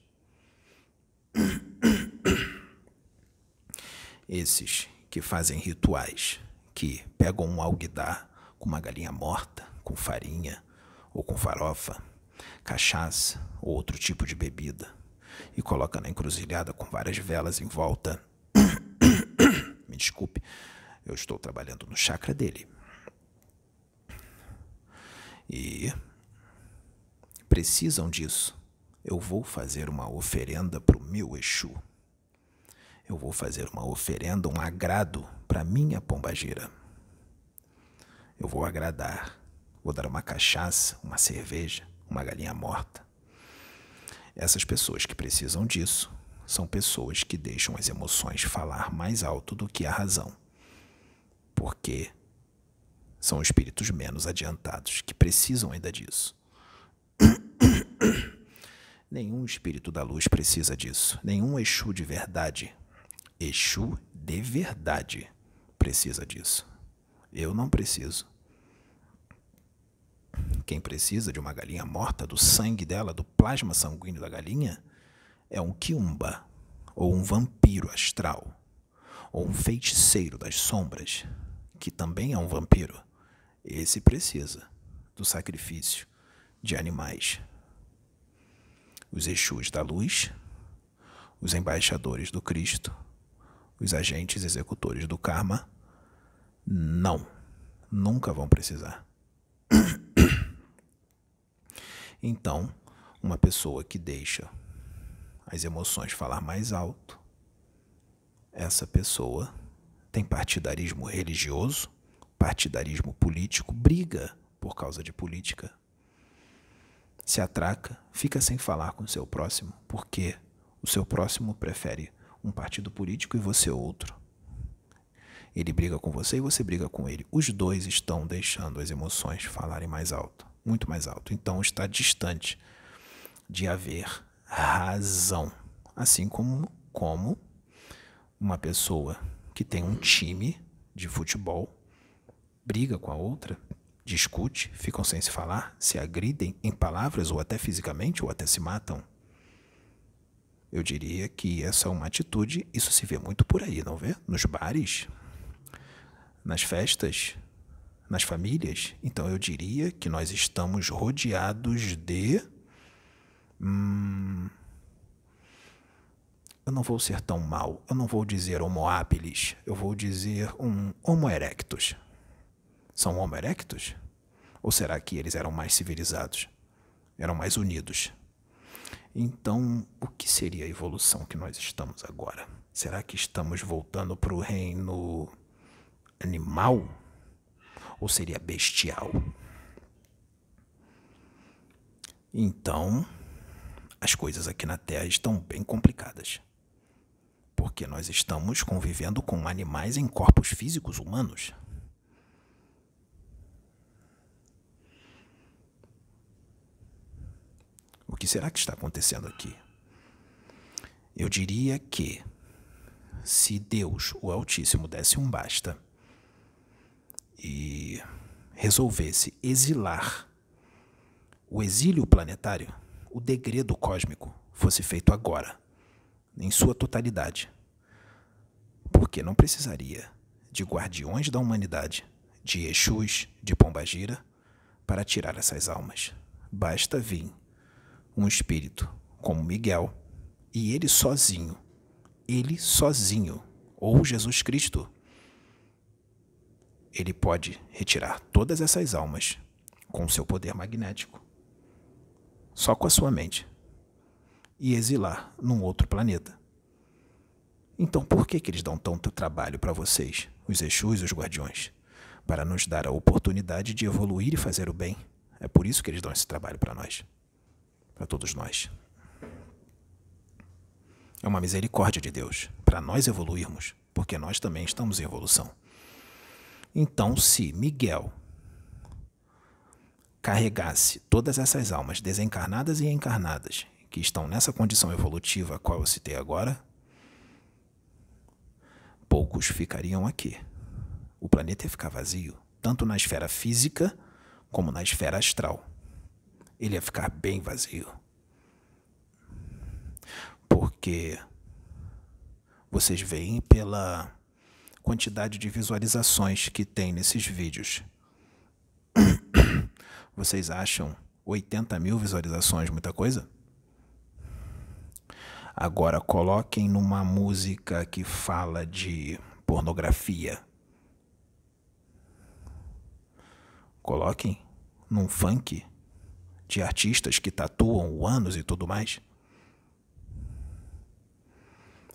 Esses que fazem rituais, que pegam um alguidar com uma galinha morta, com farinha ou com farofa, cachaça ou outro tipo de bebida, e coloca na encruzilhada com várias velas em volta. Me desculpe, eu estou trabalhando no chakra dele. E precisam disso. Eu vou fazer uma oferenda para o meu Exu. Eu vou fazer uma oferenda, um agrado para minha pombagira. Eu vou agradar. Vou dar uma cachaça, uma cerveja, uma galinha morta. Essas pessoas que precisam disso são pessoas que deixam as emoções falar mais alto do que a razão. Porque são espíritos menos adiantados que precisam ainda disso. Nenhum espírito da luz precisa disso. Nenhum Exu de verdade Exu de verdade precisa disso. Eu não preciso. Quem precisa de uma galinha morta, do sangue dela, do plasma sanguíneo da galinha, é um quiumba, ou um vampiro astral, ou um feiticeiro das sombras, que também é um vampiro. Esse precisa do sacrifício de animais. Os Exus da luz, os embaixadores do Cristo, os agentes executores do karma não, nunca vão precisar. Então, uma pessoa que deixa as emoções falar mais alto, essa pessoa tem partidarismo religioso, partidarismo político, briga por causa de política, se atraca, fica sem falar com seu próximo, porque o seu próximo prefere um partido político e você outro. Ele briga com você e você briga com ele. Os dois estão deixando as emoções falarem mais alto, muito mais alto. Então está distante de haver razão. Assim como, como uma pessoa que tem um time de futebol briga com a outra, discute, ficam sem se falar, se agridem em palavras ou até fisicamente ou até se matam. Eu diria que essa é uma atitude, isso se vê muito por aí, não vê? Nos bares, nas festas, nas famílias. Então eu diria que nós estamos rodeados de. Hum, eu não vou ser tão mal, eu não vou dizer homo habilis, eu vou dizer um homo erectus. São homo erectus? Ou será que eles eram mais civilizados? Eram mais unidos? Então, o que seria a evolução que nós estamos agora? Será que estamos voltando para o reino animal? Ou seria bestial? Então, as coisas aqui na Terra estão bem complicadas. Porque nós estamos convivendo com animais em corpos físicos humanos. O que será que está acontecendo aqui? Eu diria que se Deus, o Altíssimo, desse um basta e resolvesse exilar o exílio planetário, o degredo cósmico fosse feito agora, em sua totalidade. Porque não precisaria de guardiões da humanidade, de Exus, de Pombagira, para tirar essas almas. Basta vir um espírito como Miguel e ele sozinho, ele sozinho, ou Jesus Cristo, ele pode retirar todas essas almas com seu poder magnético, só com a sua mente, e exilar num outro planeta. Então por que, que eles dão tanto trabalho para vocês, os Exus e os Guardiões? Para nos dar a oportunidade de evoluir e fazer o bem. É por isso que eles dão esse trabalho para nós. Para todos nós. É uma misericórdia de Deus para nós evoluirmos, porque nós também estamos em evolução. Então, se Miguel carregasse todas essas almas desencarnadas e encarnadas que estão nessa condição evolutiva a qual eu citei agora, poucos ficariam aqui. O planeta ia ficar vazio, tanto na esfera física como na esfera astral. Ele ia ficar bem vazio. Porque vocês veem pela quantidade de visualizações que tem nesses vídeos. Vocês acham 80 mil visualizações muita coisa? Agora coloquem numa música que fala de pornografia. Coloquem num funk de artistas que tatuam o ânus e tudo mais.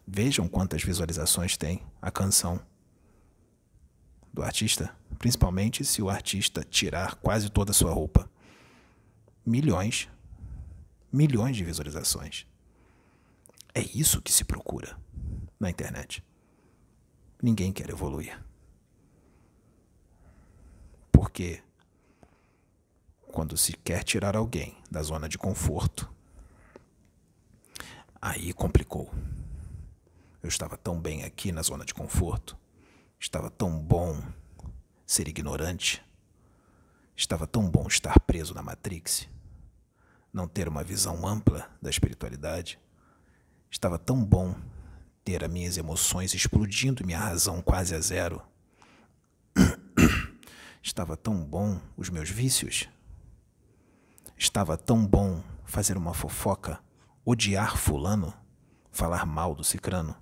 Vejam quantas visualizações tem a canção do artista, principalmente se o artista tirar quase toda a sua roupa. Milhões, milhões de visualizações. É isso que se procura na internet. Ninguém quer evoluir. Porque quando se quer tirar alguém da zona de conforto, aí complicou. Eu estava tão bem aqui na zona de conforto, estava tão bom ser ignorante, estava tão bom estar preso na Matrix, não ter uma visão ampla da espiritualidade. Estava tão bom ter as minhas emoções explodindo e minha razão quase a zero. Estava tão bom os meus vícios. Estava tão bom fazer uma fofoca, odiar Fulano, falar mal do Cicrano.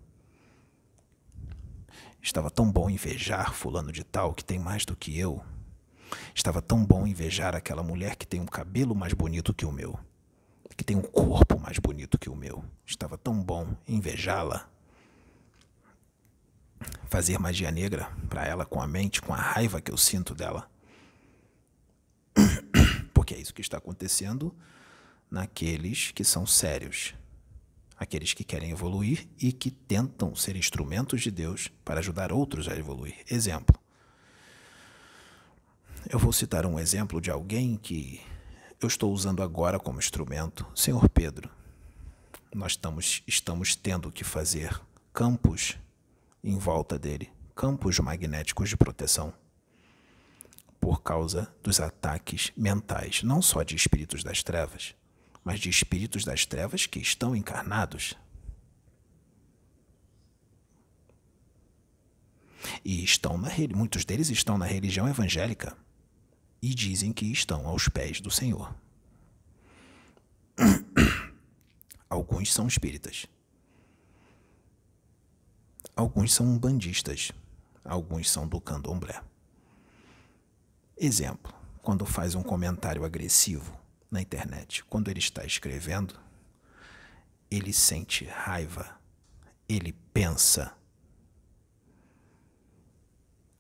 Estava tão bom invejar Fulano de Tal que tem mais do que eu. Estava tão bom invejar aquela mulher que tem um cabelo mais bonito que o meu que tem um corpo mais bonito que o meu. Estava tão bom invejá-la. Fazer magia negra para ela com a mente, com a raiva que eu sinto dela. Porque é isso que está acontecendo naqueles que são sérios, aqueles que querem evoluir e que tentam ser instrumentos de Deus para ajudar outros a evoluir. Exemplo. Eu vou citar um exemplo de alguém que eu estou usando agora como instrumento. Senhor Pedro, nós estamos, estamos tendo que fazer campos em volta dele campos magnéticos de proteção por causa dos ataques mentais, não só de espíritos das trevas, mas de espíritos das trevas que estão encarnados. E estão na muitos deles estão na religião evangélica e dizem que estão aos pés do Senhor. Alguns são espíritas. Alguns são umbandistas. Alguns são do candomblé. Exemplo: quando faz um comentário agressivo na internet, quando ele está escrevendo, ele sente raiva, ele pensa.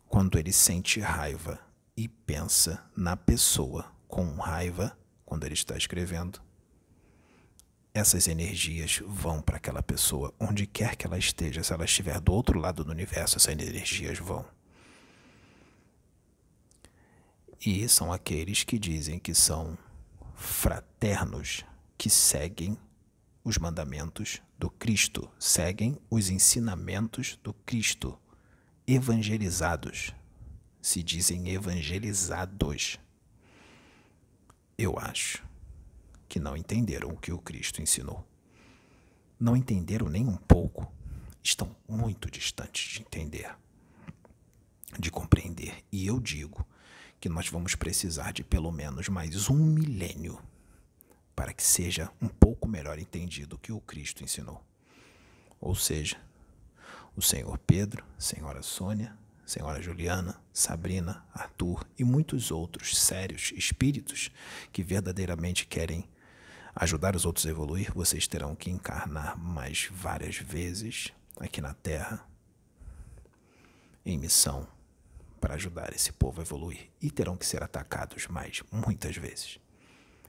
Quando ele sente raiva, e pensa na pessoa com raiva quando ele está escrevendo, essas energias vão para aquela pessoa onde quer que ela esteja. Se ela estiver do outro lado do universo, essas energias vão. E são aqueles que dizem que são fraternos, que seguem os mandamentos do Cristo, seguem os ensinamentos do Cristo, evangelizados se dizem evangelizados. Eu acho que não entenderam o que o Cristo ensinou. Não entenderam nem um pouco. Estão muito distantes de entender, de compreender. E eu digo que nós vamos precisar de pelo menos mais um milênio para que seja um pouco melhor entendido o que o Cristo ensinou. Ou seja, o Senhor Pedro, Senhora Sônia, Senhora Juliana, Sabrina, Arthur e muitos outros sérios espíritos que verdadeiramente querem ajudar os outros a evoluir, vocês terão que encarnar mais várias vezes, aqui na Terra em missão para ajudar esse povo a evoluir e terão que ser atacados mais muitas vezes,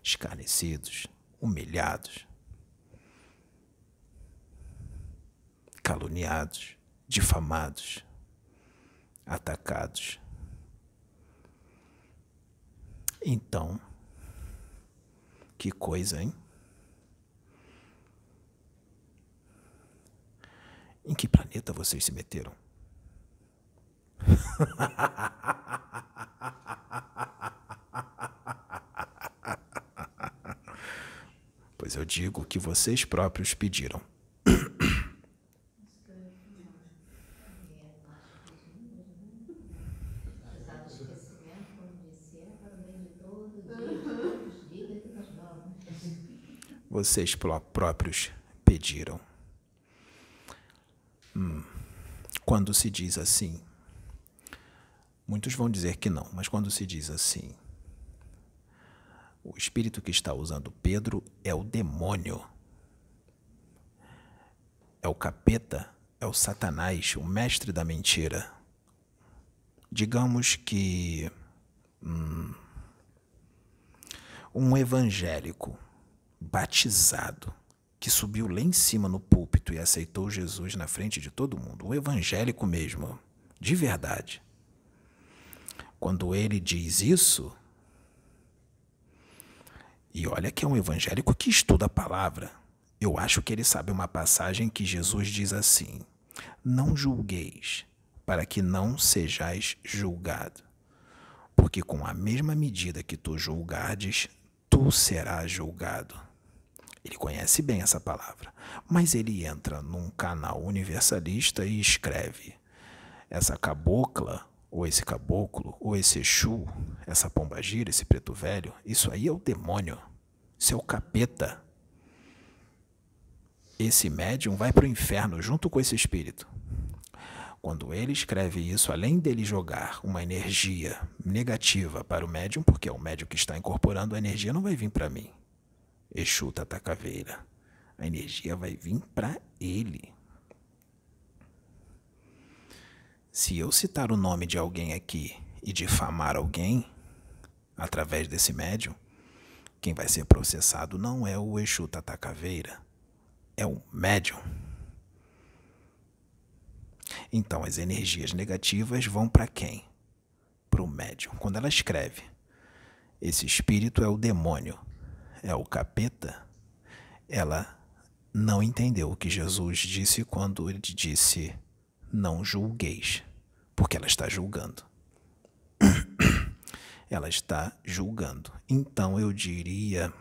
escarnecidos, humilhados, caluniados, difamados, atacados. Então, que coisa, hein? Em que planeta vocês se meteram? pois eu digo que vocês próprios pediram. Vocês próprios pediram. Hum. Quando se diz assim, muitos vão dizer que não, mas quando se diz assim, o espírito que está usando Pedro é o demônio, é o capeta, é o Satanás, o mestre da mentira. Digamos que hum, um evangélico batizado que subiu lá em cima no púlpito e aceitou Jesus na frente de todo mundo, um evangélico mesmo, de verdade. Quando ele diz isso, e olha que é um evangélico que estuda a palavra, eu acho que ele sabe uma passagem que Jesus diz assim: Não julgueis, para que não sejais julgado. Porque com a mesma medida que tu julgardes, tu serás julgado. Ele conhece bem essa palavra, mas ele entra num canal universalista e escreve: essa cabocla, ou esse caboclo, ou esse Exu, essa pombagira, esse preto velho, isso aí é o demônio, isso é capeta. Esse médium vai para o inferno junto com esse espírito. Quando ele escreve isso, além dele jogar uma energia negativa para o médium, porque é o médium que está incorporando a energia, não vai vir para mim. Exu Tata Caveira. A energia vai vir para ele. Se eu citar o nome de alguém aqui e difamar alguém através desse médium, quem vai ser processado não é o Exu Tata Caveira, é o médium. Então as energias negativas vão para quem? Para o médium. Quando ela escreve, esse espírito é o demônio é o capeta, ela não entendeu o que Jesus disse quando ele disse: Não julgueis, porque ela está julgando. ela está julgando. Então eu diria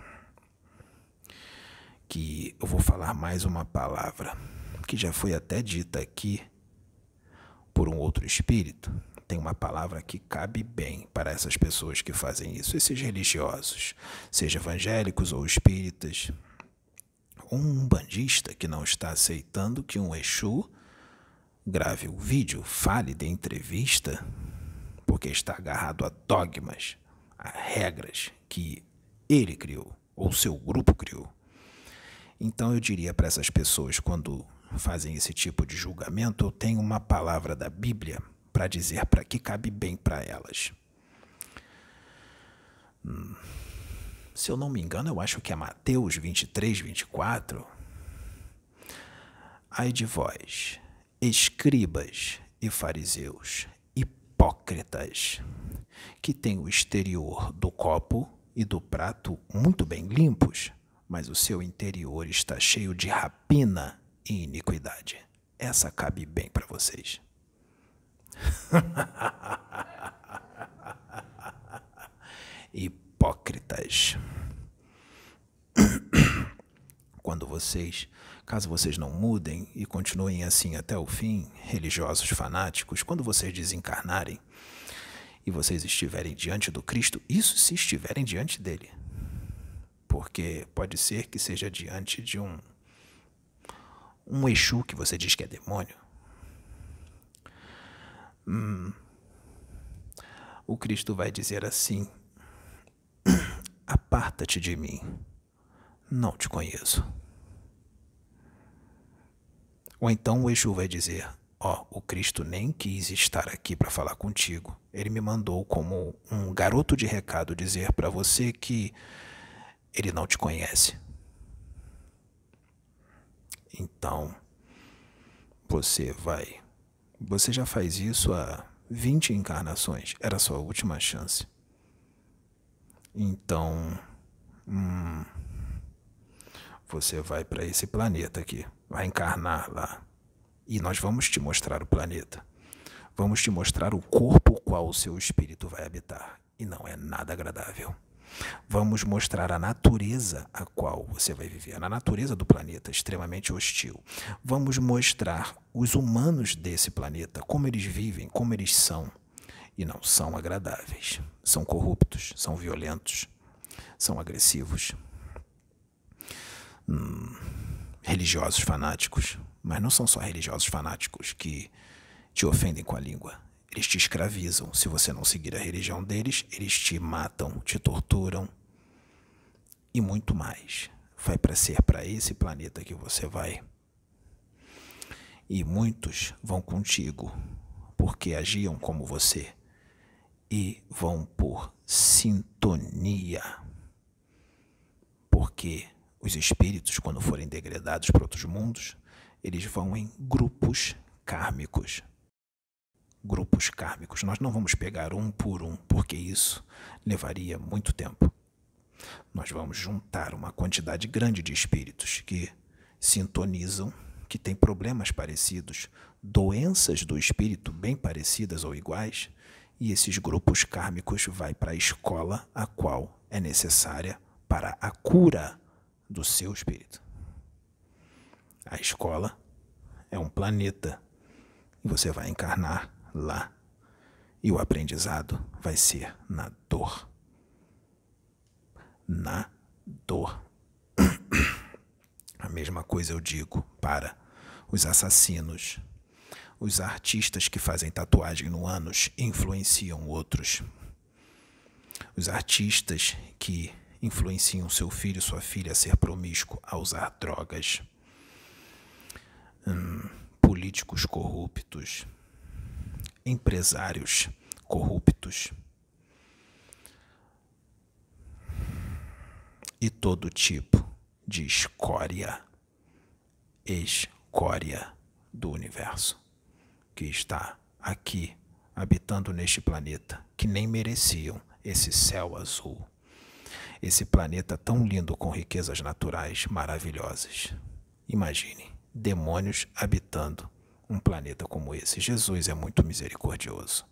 que eu vou falar mais uma palavra que já foi até dita aqui por um outro espírito, tem uma palavra que cabe bem para essas pessoas que fazem isso, esses religiosos, seja evangélicos ou espíritas. Um bandista que não está aceitando que um Exu grave o vídeo, fale de entrevista, porque está agarrado a dogmas, a regras que ele criou, ou seu grupo criou. Então eu diria para essas pessoas, quando fazem esse tipo de julgamento, eu tenho uma palavra da Bíblia para dizer para que cabe bem para elas. Hum, se eu não me engano, eu acho que é Mateus 23, 24. Ai de vós, escribas e fariseus, hipócritas, que têm o exterior do copo e do prato muito bem limpos, mas o seu interior está cheio de rapina e iniquidade. Essa cabe bem para vocês. Hipócritas. Quando vocês, caso vocês não mudem e continuem assim até o fim, religiosos fanáticos, quando vocês desencarnarem e vocês estiverem diante do Cristo, isso se estiverem diante dele. Porque pode ser que seja diante de um um Exu que você diz que é demônio Hum, o Cristo vai dizer assim: Aparta-te de mim, não te conheço. Ou então o Exu vai dizer: Ó, oh, o Cristo nem quis estar aqui para falar contigo. Ele me mandou como um garoto de recado dizer para você que ele não te conhece. Então, você vai. Você já faz isso há 20 encarnações. Era a sua última chance. Então, hum, você vai para esse planeta aqui, vai encarnar lá. E nós vamos te mostrar o planeta. Vamos te mostrar o corpo qual o seu espírito vai habitar. E não é nada agradável. Vamos mostrar a natureza a qual você vai viver, na natureza do planeta, extremamente hostil. Vamos mostrar os humanos desse planeta, como eles vivem, como eles são. E não são agradáveis. São corruptos, são violentos, são agressivos. Hum, religiosos fanáticos. Mas não são só religiosos fanáticos que te ofendem com a língua. Eles te escravizam. Se você não seguir a religião deles, eles te matam, te torturam e muito mais. Vai para ser para esse planeta que você vai. E muitos vão contigo porque agiam como você e vão por sintonia. Porque os espíritos, quando forem degradados para outros mundos, eles vão em grupos kármicos grupos kármicos. Nós não vamos pegar um por um, porque isso levaria muito tempo. Nós vamos juntar uma quantidade grande de espíritos que sintonizam, que têm problemas parecidos, doenças do espírito bem parecidas ou iguais, e esses grupos kármicos vai para a escola a qual é necessária para a cura do seu espírito. A escola é um planeta e você vai encarnar lá. E o aprendizado vai ser na dor. Na dor. A mesma coisa eu digo para os assassinos. Os artistas que fazem tatuagem no ânus influenciam outros. Os artistas que influenciam seu filho e sua filha a ser promíscuo, a usar drogas. Hum, políticos corruptos. Empresários corruptos. E todo tipo de escória, escória do universo que está aqui habitando neste planeta, que nem mereciam esse céu azul, esse planeta tão lindo com riquezas naturais maravilhosas. Imagine demônios habitando um planeta como esse. Jesus é muito misericordioso.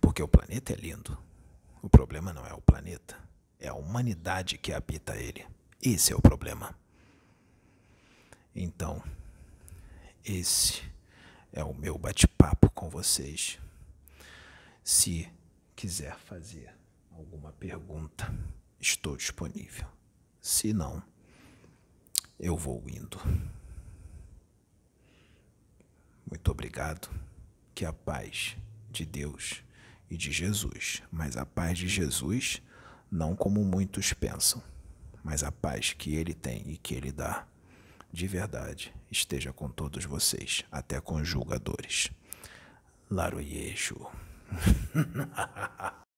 Porque o planeta é lindo. O problema não é o planeta, é a humanidade que habita ele. Esse é o problema. Então, esse é o meu bate-papo com vocês. Se quiser fazer alguma pergunta, estou disponível. Se não, eu vou indo. Muito obrigado. Que a paz de Deus e de Jesus, mas a paz de Jesus não como muitos pensam, mas a paz que ele tem e que ele dá, de verdade, esteja com todos vocês, até com julgadores. Laroyejo.